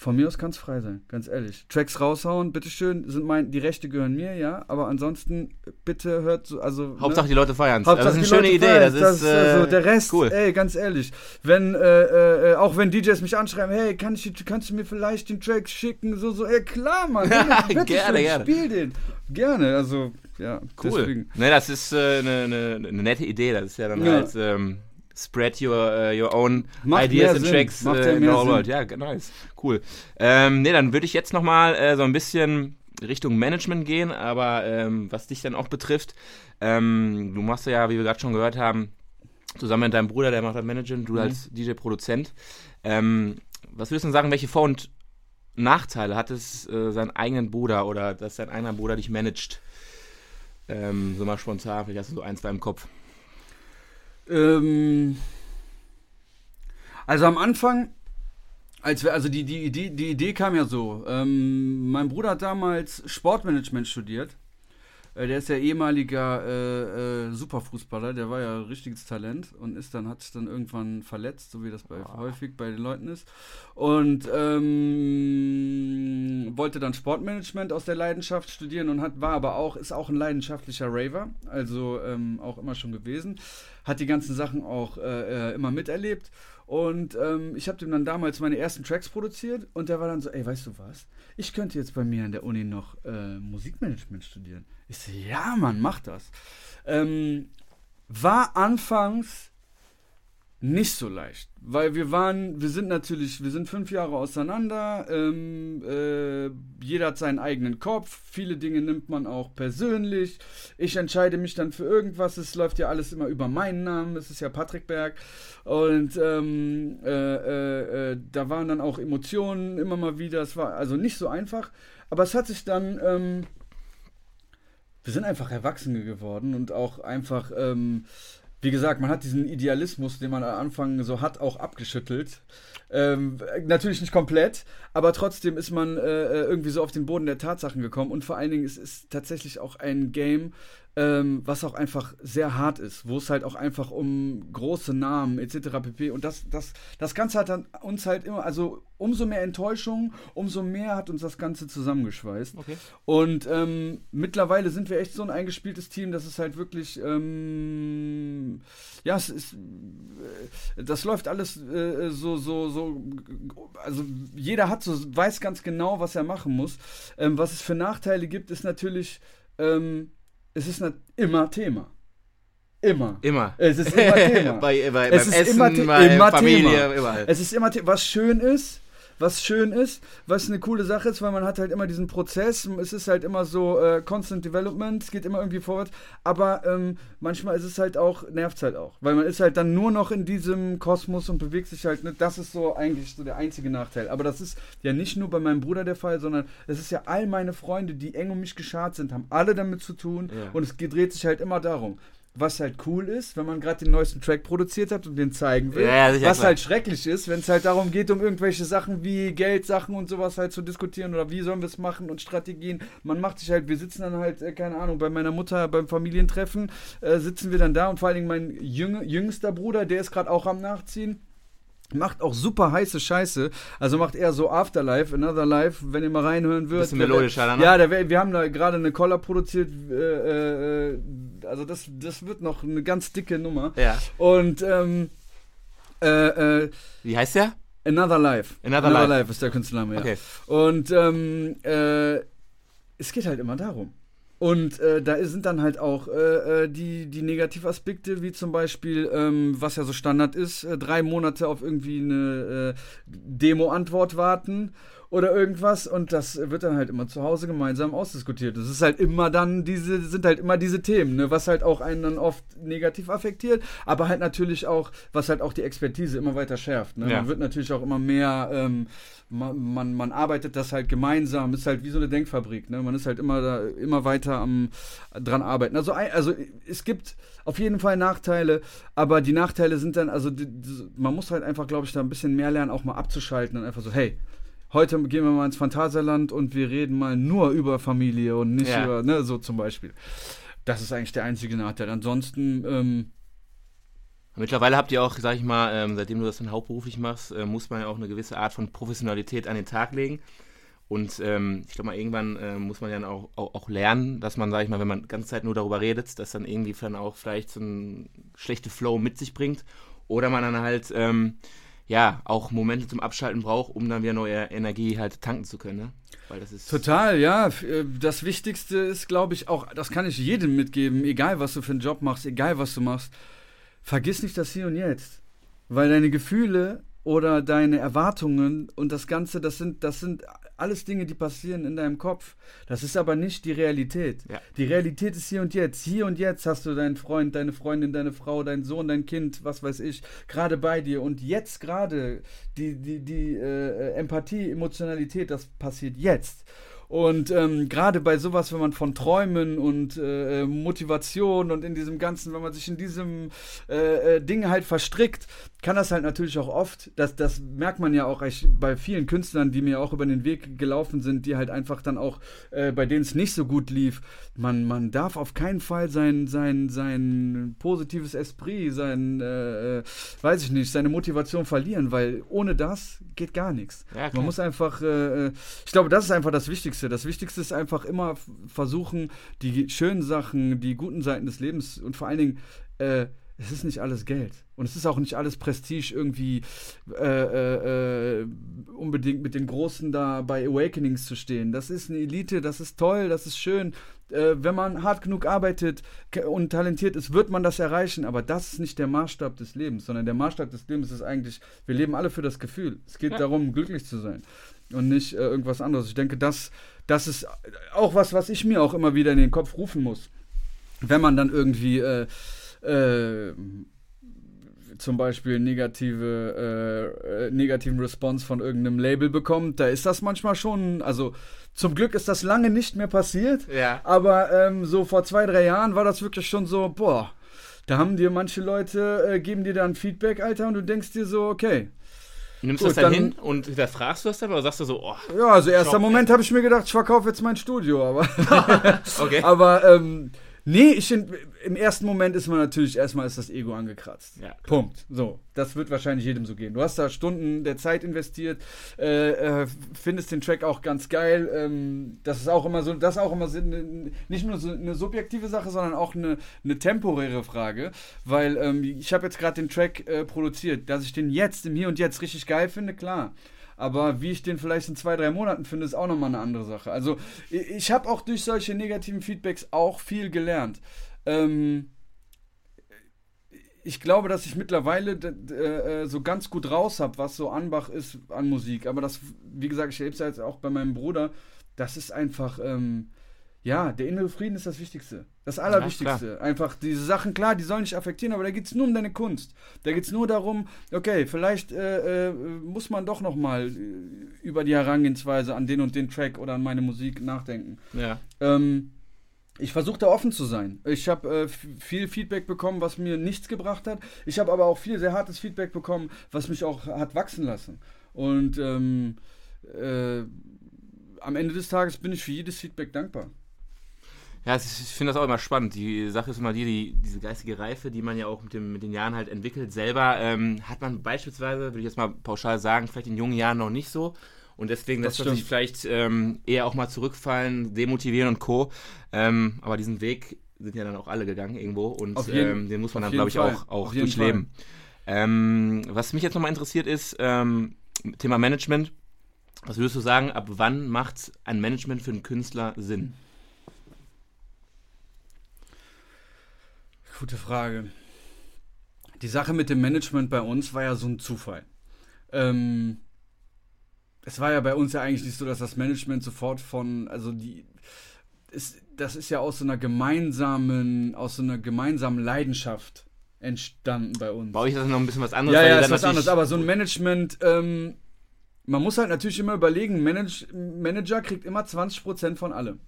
von mir aus kann es frei sein, ganz ehrlich. Tracks raushauen, bitteschön, sind mein, die Rechte gehören mir, ja, aber ansonsten bitte hört so, also. Hauptsache ne? die Leute feiern Hauptsache Das ist eine schöne Leute Idee. feiern. Das ist, also äh, der Rest, cool. ey, ganz ehrlich. Wenn, äh, äh, auch wenn DJs mich anschreiben, hey, kann ich, kannst du mir vielleicht den Track schicken? So, so, ey, klar, Mann. bitte Gerne, schön, gerne. Spiel den. Gerne, also, ja, Cool. deswegen. Ne, das ist äh, eine ne, ne nette Idee. Das ist ja dann Ja. halt ähm, spread your, äh, your own Macht ideas and Sinn. tracks Macht äh, in the whole world. Ja, nice. Cool. Ähm, ne, dann würde ich jetzt nochmal äh, so ein bisschen Richtung Management gehen, aber ähm, was dich dann auch betrifft, ähm, du machst ja, wie wir gerade schon gehört haben, zusammen mit deinem Bruder, der macht das Management, Mhm. du als DJ-Produzent. Ähm, was würdest du denn sagen, welche Vor- und Nachteile hat es, äh, seinen eigenen Bruder oder dass dein eigener Bruder dich managt? Ähm, so mal spontan, vielleicht hast du so ein, zwei im Kopf. Ähm, also am Anfang, als wir, also die, die, Idee, die Idee kam ja so. Ähm, mein Bruder hat damals Sportmanagement studiert. Äh, der ist ja ehemaliger äh, äh, Superfußballer, der war ja richtiges Talent und ist dann, hat sich dann irgendwann verletzt, so wie das bei, Ah. häufig bei den Leuten ist. Und ähm, wollte dann Sportmanagement aus der Leidenschaft studieren und hat, war aber auch, ist auch ein leidenschaftlicher Raver, also ähm, auch immer schon gewesen. Hat die ganzen Sachen auch äh, äh, immer miterlebt. Und ähm, ich habe dem dann damals meine ersten Tracks produziert und der war dann so, ey, weißt du was? Ich könnte jetzt bei mir an der Uni noch äh, Musikmanagement studieren. Ich so, ja, Mann, mach das. Ähm, war anfangs nicht so leicht, weil wir waren, wir sind natürlich, wir sind fünf Jahre auseinander, ähm, äh, jeder hat seinen eigenen Kopf, viele Dinge nimmt man auch persönlich, ich entscheide mich dann für irgendwas, es läuft ja alles immer über meinen Namen, es ist ja Patrick Berg. Und ähm, äh, äh, äh, da waren dann auch Emotionen immer mal wieder, es war also nicht so einfach, aber es hat sich dann, ähm, wir sind einfach Erwachsene geworden und auch einfach, ähm, wie gesagt, man hat diesen Idealismus, den man am Anfang so hat, auch abgeschüttelt. Ähm, natürlich nicht komplett, aber trotzdem ist man äh, irgendwie so auf den Boden der Tatsachen gekommen und vor allen Dingen ist es tatsächlich auch ein Game, ähm, was auch einfach sehr hart ist, wo es halt auch einfach um große Namen etc. pp. Und das, das, das Ganze hat dann uns halt immer, also umso mehr Enttäuschung, umso mehr hat uns das Ganze zusammengeschweißt. Okay. Und ähm, mittlerweile sind wir echt so ein eingespieltes Team, dass es halt wirklich, ähm, ja, es ist, äh, das läuft alles äh, so, so, so, also jeder hat so, weiß ganz genau, was er machen muss. Ähm, was es für Nachteile gibt, ist natürlich, ähm, es ist nat- immer Thema. Immer. Immer. Es ist immer Thema. bei, bei, Es beim ist Essen, immer bei immer Familie, Thema. überall. Es ist immer, The- was schön ist, was schön ist, was eine coole Sache ist, weil man hat halt immer diesen Prozess, es ist halt immer so äh, Constant Development, es geht immer irgendwie vorwärts, aber ähm, manchmal ist es halt auch, nervt es halt auch, weil man ist halt dann nur noch in diesem Kosmos und bewegt sich halt, ne, das ist so eigentlich so der einzige Nachteil, aber das ist ja nicht nur bei meinem Bruder der Fall, sondern es ist ja all meine Freunde, die eng um mich geschart sind, haben alle damit zu tun Ja. und es dreht sich halt immer darum. Was halt cool ist, wenn man gerade den neuesten Track produziert hat und den zeigen will. Ja, ja, was klar. halt schrecklich ist, wenn es halt darum geht, um irgendwelche Sachen wie Geldsachen und sowas halt zu diskutieren oder wie sollen wir es machen und Strategien. Man macht sich halt, wir sitzen dann halt, äh, keine Ahnung, bei meiner Mutter beim Familientreffen, äh, sitzen wir dann da und vor allen Dingen mein jüng, jüngster Bruder, der ist gerade auch am Nachziehen. Macht auch super heiße Scheiße. Also macht eher so Afterlife, Another Life, wenn ihr mal reinhören würdet. Bisschen melodischer dann, ne? Ja, der, wir haben da gerade eine Collar produziert. Äh, äh, also das, das wird noch eine ganz dicke Nummer. Ja. Und ähm, äh, äh, Wie heißt der? Another Life. Another Life. ist der Künstlername, ja. Okay. Und ähm, äh, es geht halt immer darum. Und äh, da sind dann halt auch äh, äh, die, die Negativaspekte, wie zum Beispiel, ähm, was ja so Standard ist, äh, drei Monate auf irgendwie eine äh, Demo-Antwort warten oder irgendwas und das wird dann halt immer zu Hause gemeinsam ausdiskutiert. Das ist halt immer dann diese, sind halt immer diese Themen, ne, was halt auch einen dann oft negativ affektiert, aber halt natürlich auch, was halt auch die Expertise immer weiter schärft. Ne? Ja. Man wird natürlich auch immer mehr, ähm, man, man, man arbeitet das halt gemeinsam, ist halt wie so eine Denkfabrik, ne? Man ist halt immer da, immer weiter am dran arbeiten. Also, also es gibt auf jeden Fall Nachteile, aber die Nachteile sind dann, also die, die, man muss halt einfach, glaube ich, da ein bisschen mehr lernen, auch mal abzuschalten und einfach so, hey, heute gehen wir mal ins Phantasialand und wir reden mal nur über Familie und nicht Ja. über, ne, so zum Beispiel. Das ist eigentlich der einzige Nachteil. Ansonsten, ähm, Mittlerweile habt ihr auch, sag ich mal, ähm, seitdem du das dann hauptberuflich machst, äh, muss man ja auch eine gewisse Art von Professionalität an den Tag legen. Und ähm, ich glaube mal, irgendwann äh, muss man ja auch, auch, auch lernen, dass man, sag ich mal, wenn man die ganze Zeit nur darüber redet, dass dann irgendwie dann auch vielleicht so ein schlechte Flow mit sich bringt. Oder man dann halt, ähm, ja, auch Momente zum Abschalten braucht, um dann wieder neue Energie halt tanken zu können. Ne? Weil das ist. Total, ja. Äh, Das Wichtigste ist, glaube ich, auch, das kann ich jedem mitgeben, egal was du für einen Job machst, egal was du machst, vergiss nicht das Hier und Jetzt. Weil deine Gefühle oder deine Erwartungen und das Ganze, das sind, das sind alles Dinge, die passieren in deinem Kopf. Das ist aber nicht die Realität. Ja. Die Realität ist hier und jetzt. Hier und jetzt hast du deinen Freund, deine Freundin, deine Frau, deinen Sohn, dein Kind, was weiß ich, gerade bei dir. Und jetzt gerade die, die, die äh, Empathie, Emotionalität, das passiert jetzt. Und ähm, gerade bei sowas, wenn man von Träumen und äh, Motivation und in diesem Ganzen, wenn man sich in diesem äh, äh, Ding halt verstrickt, kann das halt natürlich auch oft, das, das merkt man ja auch bei vielen Künstlern, die mir auch über den Weg gelaufen sind, die halt einfach dann auch, äh, bei denen es nicht so gut lief, man, man darf auf keinen Fall sein, sein, sein positives Esprit, sein, äh, äh weiß ich nicht, seine Motivation verlieren, weil ohne das geht gar nichts. Ja, man muss einfach, äh, äh, ich glaube, das ist einfach das Wichtigste. Das Wichtigste ist einfach immer versuchen, die schönen Sachen, die guten Seiten des Lebens und vor allen Dingen, äh, es ist nicht alles Geld. Und es ist auch nicht alles Prestige irgendwie äh, äh, äh, unbedingt mit den Großen da bei Awakenings zu stehen. Das ist eine Elite, das ist toll, das ist schön. Äh, wenn man hart genug arbeitet und talentiert ist, wird man das erreichen. Aber das ist nicht der Maßstab des Lebens, sondern der Maßstab des Lebens ist eigentlich, wir leben alle für das Gefühl. Es geht ja. darum, glücklich zu sein und nicht äh, irgendwas anderes. Ich denke, das, das ist auch was, was ich mir auch immer wieder in den Kopf rufen muss. Wenn man dann irgendwie äh, äh, zum Beispiel negative, äh, äh, negativen Response von irgendeinem Label bekommt, da ist das manchmal schon, also zum Glück ist das lange nicht mehr passiert, ja. aber ähm, so vor zwei, drei Jahren war das wirklich schon so, boah, da haben dir manche Leute, äh, geben dir dann Feedback, Alter, und du denkst dir so, okay, Nimmst du das dann, dann, hin und hinterfragst du das dann oder sagst du so, oh. Ja, also erster Moment habe ich mir gedacht, ich verkaufe jetzt mein Studio, aber. okay. aber ähm, Nee, ich im ersten Moment ist man natürlich erstmal ist das Ego angekratzt. Ja, Punkt. So, das wird wahrscheinlich jedem so gehen. Du hast da Stunden der Zeit investiert, äh, äh, findest den Track auch ganz geil. Ähm, das ist auch immer so, das ist auch immer so, ne, nicht nur so eine subjektive Sache, sondern auch eine, eine temporäre Frage, weil ähm, ich habe jetzt gerade den Track äh, produziert, dass ich den jetzt im Hier und Jetzt richtig geil finde, klar. Aber wie ich den vielleicht in zwei, drei Monaten finde, ist auch nochmal eine andere Sache. Also ich habe auch durch solche negativen Feedbacks auch viel gelernt. Ähm, ich glaube, dass ich mittlerweile äh, so ganz gut raus habe, was so Anbach ist an Musik. Aber das, wie gesagt, ich erlebe es ja jetzt auch bei meinem Bruder. Das ist einfach, ähm, ja, der innere Frieden ist das Wichtigste. Das Allerwichtigste. Ja, Einfach diese Sachen, klar, die sollen nicht affektieren, aber da geht es nur um deine Kunst. Da geht es nur darum, okay, vielleicht äh, äh, muss man doch nochmal äh, über die Herangehensweise an den und den Track oder an meine Musik nachdenken. Ja. Ähm, ich versuche da offen zu sein. Ich habe äh, viel Feedback bekommen, was mir nichts gebracht hat. Ich habe aber auch viel sehr hartes Feedback bekommen, was mich auch hat wachsen lassen. Und ähm, äh, am Ende des Tages bin ich für jedes Feedback dankbar. Ja, ich finde das auch immer spannend. Die Sache ist immer die, die, diese geistige Reife, die man ja auch mit, dem, mit den Jahren halt entwickelt, selber ähm, hat man beispielsweise, würde ich jetzt mal pauschal sagen, vielleicht in jungen Jahren noch nicht so. Und deswegen lässt man sich vielleicht ähm, eher auch mal zurückfallen, demotivieren und Co. Ähm, aber diesen Weg sind ja dann auch alle gegangen irgendwo und jeden, ähm, den muss man dann, glaube ich, Fall. auch, auch durchleben. Ähm, was mich jetzt nochmal interessiert ist, ähm, Thema Management. Was würdest du sagen, ab wann macht ein Management für einen Künstler Sinn? Gute Frage. Die Sache mit dem Management bei uns war ja so ein Zufall. Ähm, es war ja bei uns ja eigentlich nicht so, dass das Management sofort von, also die, ist, das ist ja aus so einer gemeinsamen, aus so einer gemeinsamen Leidenschaft entstanden bei uns. Bei euch ist das noch ein bisschen was anderes. Ja, ja, ist was anderes, aber so ein Management, ähm, man muss halt natürlich immer überlegen, Manage, Manager kriegt immer 20% von allem.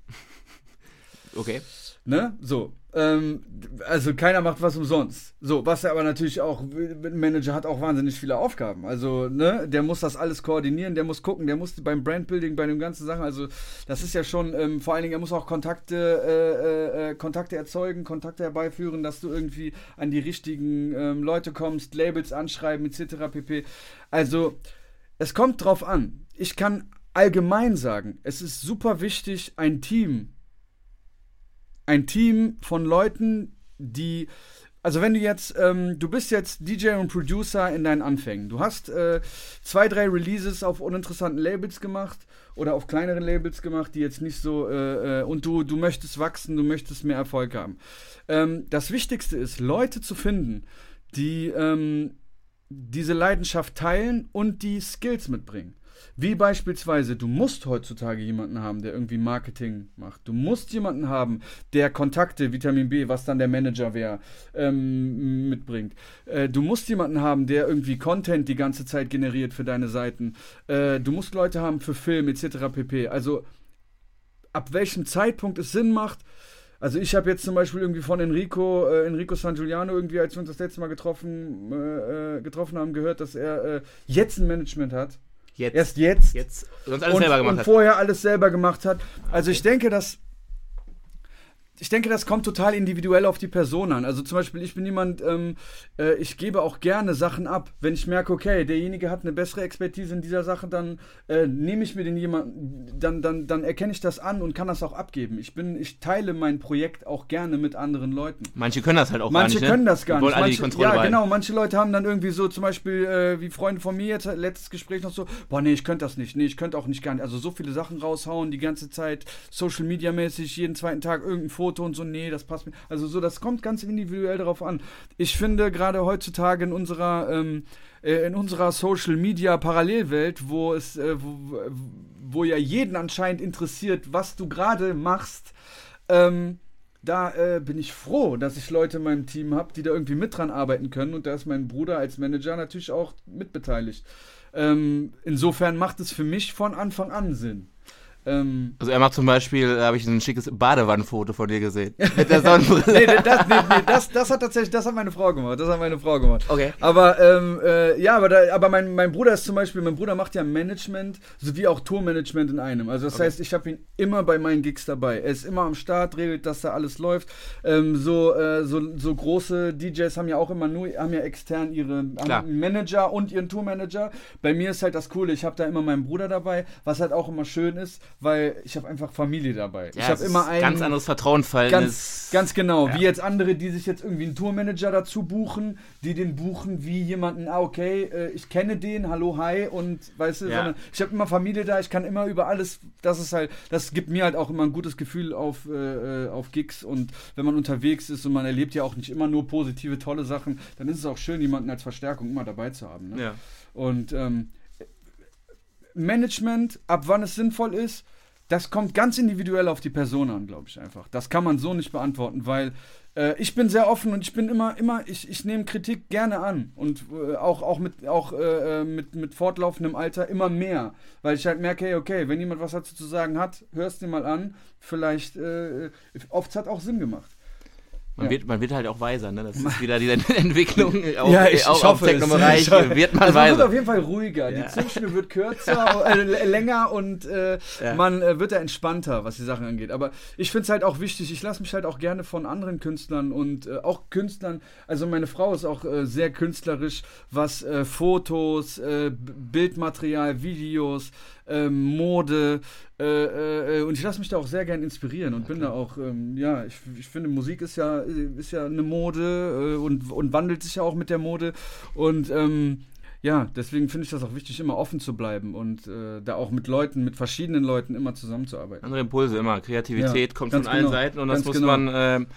Okay. Ne? So. Ähm, also keiner macht was umsonst. So, was er aber natürlich auch, ein Manager hat auch wahnsinnig viele Aufgaben. Also, ne, der muss das alles koordinieren, der muss gucken, der muss beim Brandbuilding, bei den ganzen Sachen, also das ist ja schon, ähm, vor allen Dingen, er muss auch Kontakte, äh, äh, äh, Kontakte erzeugen, Kontakte herbeiführen, dass du irgendwie an die richtigen ähm, Leute kommst, Labels anschreiben, etc. pp. Also, es kommt drauf an. Ich kann allgemein sagen, es ist super wichtig, ein Team ein Team von Leuten, die also wenn du jetzt, ähm, du bist jetzt DJ und Producer in deinen Anfängen. Du hast äh, zwei, drei Releases auf uninteressanten Labels gemacht oder auf kleineren Labels gemacht, die jetzt nicht so, äh, äh, und du, du möchtest wachsen, du möchtest mehr Erfolg haben. Ähm, das Wichtigste ist, Leute zu finden, die ähm, diese Leidenschaft teilen und die Skills mitbringen. Wie beispielsweise, du musst heutzutage jemanden haben, der irgendwie Marketing macht. Du musst jemanden haben, der Kontakte, Vitamin B, was dann der Manager wäre, ähm, mitbringt. Äh, du musst jemanden haben, der irgendwie Content die ganze Zeit generiert für deine Seiten. Äh, du musst Leute haben für Film etc. pp. Also ab welchem Zeitpunkt es Sinn macht. Also ich habe jetzt zum Beispiel irgendwie von Enrico, äh, Enrico San Giuliano irgendwie, als wir uns das letzte Mal getroffen, äh, äh getroffen haben, gehört, dass er äh, jetzt ein Management hat. Jetzt. Erst jetzt. Jetzt. Sonst alles und, selber gemacht und hat. vorher alles selber gemacht hat. Also ich denke, dass ich denke, das kommt total individuell auf die Person an. Also zum Beispiel, ich bin jemand, ähm, äh, ich gebe auch gerne Sachen ab. Wenn ich merke, okay, derjenige hat eine bessere Expertise in dieser Sache, dann äh, nehme ich mir den jemanden, dann, dann, dann erkenne ich das an und kann das auch abgeben. Ich bin, ich teile mein Projekt auch gerne mit anderen Leuten. Manche können das halt auch Manche gar nicht. können ne? das gar nicht. wollen alle die Manche, Kontrolle ja, behalten. genau. Manche Leute haben dann irgendwie so, zum Beispiel, äh, wie Freunde von mir jetzt, letztes Gespräch noch so, boah, nee, ich könnte das nicht. Nee, ich könnte auch nicht gar nicht. Also so viele Sachen raushauen, die ganze Zeit, Social Media mäßig, jeden zweiten Tag irgendein Foto und so, nee, das passt mir. Also so, das kommt ganz individuell darauf an. Ich finde gerade heutzutage in unserer, ähm, äh, in unserer Social Media Parallelwelt, wo es, äh, wo, wo ja jeden anscheinend interessiert, was du gerade machst, ähm, da äh, bin ich froh, dass ich Leute in meinem Team habe, die da irgendwie mit dran arbeiten können. Und da ist mein Bruder als Manager natürlich auch mitbeteiligt. Ähm, insofern macht es für mich von Anfang an Sinn. Ähm, Also er macht zum Beispiel, da habe ich ein schickes Badewannenfoto von dir gesehen. Mit der Sonnenbrille. nee, das, nee, nee, das, das hat tatsächlich, das hat meine Frau gemacht. Das hat meine Frau gemacht. Okay. Aber ähm, äh, ja, aber, da, aber mein, mein Bruder ist zum Beispiel, mein Bruder macht ja Management sowie auch Tourmanagement in einem. Also das Okay. heißt, ich habe ihn immer bei meinen Gigs dabei. Er ist immer am Start, regelt, dass da alles läuft. Ähm, so, äh, so, so große DJs haben ja auch immer nur, haben ja extern ihre Manager und ihren Tourmanager. Bei mir ist halt das Coole, ich habe da immer meinen Bruder dabei, was halt auch immer schön ist, weil ich habe einfach Familie dabei. ich Ja, habe es immer einen Ganz anderes Vertrauensverhältnis. Ganz, ganz genau. Ja. Wie jetzt andere, die sich jetzt irgendwie einen Tourmanager dazu buchen, die den buchen wie jemanden, ah, okay, äh, ich kenne den, hallo, hi, und weißt du, Ja. sondern ich habe immer Familie da, ich kann immer über alles, das ist halt, das gibt mir halt auch immer ein gutes Gefühl auf, äh, äh, auf Gigs und wenn man unterwegs ist und man erlebt ja auch nicht immer nur positive, tolle Sachen, dann ist es auch schön, jemanden als Verstärkung immer dabei zu haben. Ne? Ja. Und ähm, Management, ab wann es sinnvoll ist, das kommt ganz individuell auf die Person an, glaube ich einfach. Das kann man so nicht beantworten, weil äh, ich bin sehr offen und ich bin immer, immer, ich, ich nehme Kritik gerne an und äh, auch, auch, mit, auch äh, äh, mit, mit fortlaufendem Alter immer mehr, weil ich halt merke, hey, okay, wenn jemand was dazu zu sagen hat, hörst dir mal an, vielleicht, äh, oft hat auch Sinn gemacht. Man, Ja. wird, man wird halt auch weiser, ne? Das ist wieder diese Entwicklung auch, Ja, ich- auch ich auf hoffe es. Technobereich wird man also man wird weiser. auf jeden Fall ruhiger. Ja. Die Zündschnur wird kürzer, äh, länger und äh, Ja. man äh, wird da entspannter, was die Sachen angeht. Aber ich finde es halt auch wichtig, ich lasse mich halt auch gerne von anderen Künstlern und äh, auch Künstlern, also meine Frau ist auch äh, sehr künstlerisch, was äh, Fotos, äh, Bildmaterial, Videos, ähm, Mode äh, äh, und ich lasse mich da auch sehr gerne inspirieren und bin da auch, ähm, ja, ich, ich finde Musik ist ja, ist ja eine Mode äh, und, und wandelt sich ja auch mit der Mode und ähm, ja, deswegen finde ich das auch wichtig, immer offen zu bleiben und äh, da auch mit Leuten, mit verschiedenen Leuten immer zusammenzuarbeiten. Andere Impulse immer. Kreativität Ja, kommt von ganz allen genau. Seiten und das muss genau. man ähm,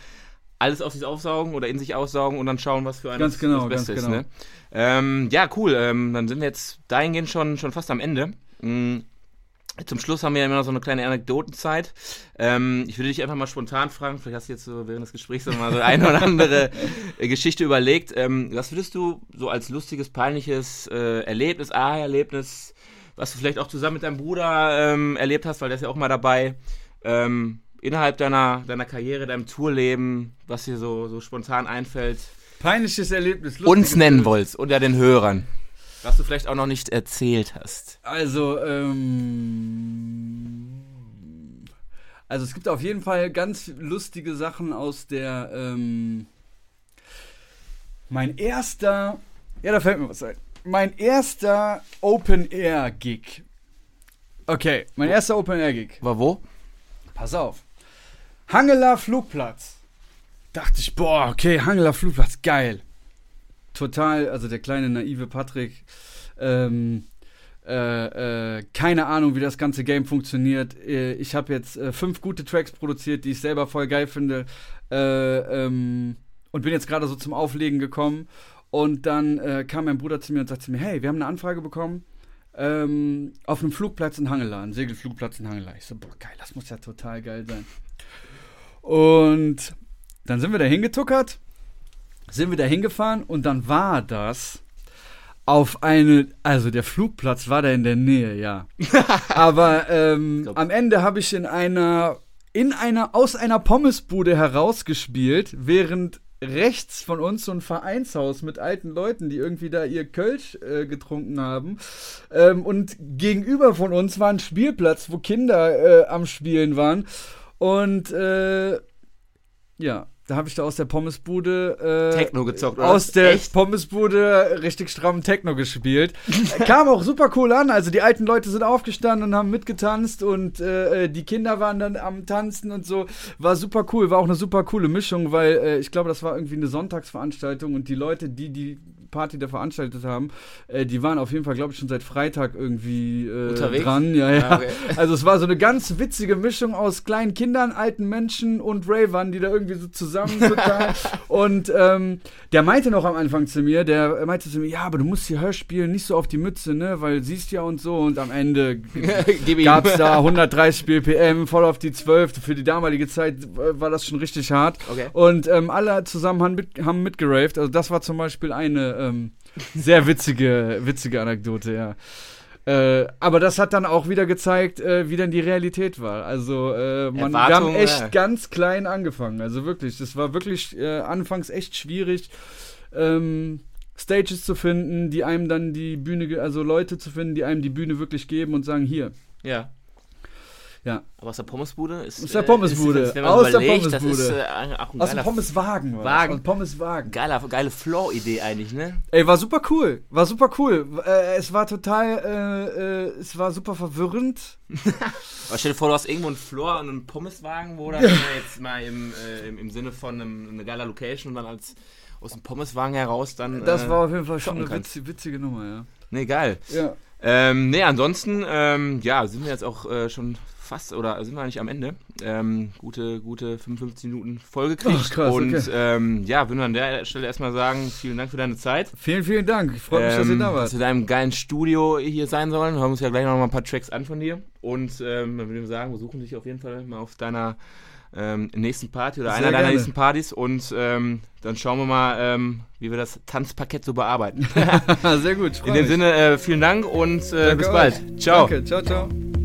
alles aus sich aufsaugen oder in sich aussaugen und dann schauen, was für einen Ganz das, genau, das Beste ganz ist. genau. Ne? Ähm, ja, cool. Ähm, dann sind wir jetzt dahingehend schon, schon fast am Ende. Mm, Zum Schluss haben wir ja immer noch so eine kleine Anekdotenzeit. Ähm, ich würde dich einfach mal spontan fragen, vielleicht hast du jetzt so während des Gesprächs mal so eine oder andere äh, Geschichte überlegt. Ähm, was würdest du so als lustiges, peinliches äh, Erlebnis, Aha-Erlebnis, was du vielleicht auch zusammen mit deinem Bruder ähm, erlebt hast, weil der ist ja auch mal dabei, ähm, innerhalb deiner, deiner Karriere, deinem Tourleben, was dir so, so spontan einfällt, Peinliches Erlebnis. uns nennen wolltest, unter den Hörern. Was du vielleicht auch noch nicht erzählt hast. Also, ähm. Also es gibt auf jeden Fall ganz lustige Sachen aus der, ähm, mein erster, ja, da fällt mir was ein. Mein erster Open-Air-Gig. Okay, mein erster Open-Air-Gig. War wo? Pass auf. Hangeler Flugplatz. Dachte ich, boah, okay, Hangeler Flugplatz, geil. Total, also der kleine naive Patrick, ähm, äh, äh, keine Ahnung, wie das ganze Game funktioniert. Äh, ich habe jetzt äh, fünf gute Tracks produziert, die ich selber voll geil finde. Äh, ähm, und bin jetzt gerade so zum Auflegen gekommen. Und dann kam mein Bruder zu mir und sagte mir, hey, wir haben eine Anfrage bekommen ähm, auf einem Flugplatz in Hangela, ein Segelflugplatz in Hangela. Ich so, boah, geil, das muss ja total geil sein. Und dann sind wir da hingetuckert, sind wir da hingefahren und dann war das auf eine, also der Flugplatz war da in der Nähe, ja. Aber ähm, am Ende habe ich in einer, in einer, aus einer Pommesbude herausgespielt, während rechts von uns so ein Vereinshaus mit alten Leuten, die irgendwie da ihr Kölsch äh, getrunken haben. Ähm, und gegenüber von uns war ein Spielplatz, wo Kinder äh, am Spielen waren. Und äh, ja, da habe ich da aus der Pommesbude äh, Techno gezockt, oder? aus der Echt? Pommesbude richtig stramm Techno gespielt. Kam auch super cool an. Also die alten Leute sind aufgestanden und haben mitgetanzt und äh, die Kinder waren dann am Tanzen und so. War super cool. War auch eine super coole Mischung, weil äh, ich glaube, das war irgendwie eine Sonntagsveranstaltung und die Leute, die die Party da veranstaltet haben, äh, die waren auf jeden Fall, glaube ich, schon seit Freitag irgendwie äh, Unterwegs? dran. Ja, ja. Ah, okay. Also es war so eine ganz witzige Mischung aus kleinen Kindern, alten Menschen und Ravern, die da irgendwie so zusammen total. und ähm, der meinte noch am Anfang zu mir, der meinte zu mir, ja, aber du musst hier Hörspielen nicht so auf die Mütze, ne, weil siehst ja und so. Und am Ende ihm. gab's da 130 BPM, voll auf die 12. Für die damalige Zeit war das schon richtig hart. Okay. Und ähm, alle zusammen haben, mit, haben mitgeraved. Also das war zum Beispiel eine ähm, sehr witzige, witzige Anekdote, ja. Äh, aber das hat dann auch wieder gezeigt, äh, wie dann die Realität war. Also äh, man, wir haben echt ja. ganz klein angefangen. Also wirklich, das war wirklich äh, anfangs echt schwierig, ähm, Stages zu finden, die einem dann die Bühne, also Leute zu finden, die einem die Bühne wirklich geben und sagen, hier. Ja. Ja. Aber aus der Pommesbude ist. Aus der Pommesbude. Ist, wenn man Aus der überlegt, das Pommesbude. ist äh, auch ein Aus dem Pommeswagen. Wagen. Aus Pommeswagen. geiler, geile Floor-Idee eigentlich, ne? Ey, war super cool. War super cool. Äh, es war total, äh, äh, es war super verwirrend. Aber stell dir vor, du hast irgendwo einen Floor und einen Pommeswagen, wo dann äh, jetzt mal im, äh, im, im Sinne von einem, einer geiler Location und dann als aus dem Pommeswagen heraus dann. Das äh, war auf jeden Fall schon eine kannst. witz, witzige Nummer, ja. Nee, geil. Ja. Ähm, nee, ansonsten, ähm, ja, sind wir jetzt auch äh, schon fast, oder sind wir eigentlich am Ende. Ähm, gute, gute 55 Minuten vollgekriegt. Ach, krass, und okay. ähm, ja, würden wir an der Stelle erstmal sagen, vielen Dank für deine Zeit. Vielen, vielen Dank. Ich freue mich, dass ihr Ähm, da Dass wart. wir in deinem geilen Studio hier sein sollen. Wir hören uns ja gleich noch mal ein paar Tracks an von dir. Und ähm, dann würde ich sagen, wir suchen dich auf jeden Fall mal auf deiner ähm, nächsten Party oder Sehr einer deiner gerne. nächsten Partys. Und ähm, dann schauen wir mal, ähm, wie wir das Tanzparkett so bearbeiten. Sehr gut. In dem mich. Sinne, äh, vielen Dank und äh, bis euch. bald. Ciao. Danke. Ciao, ciao.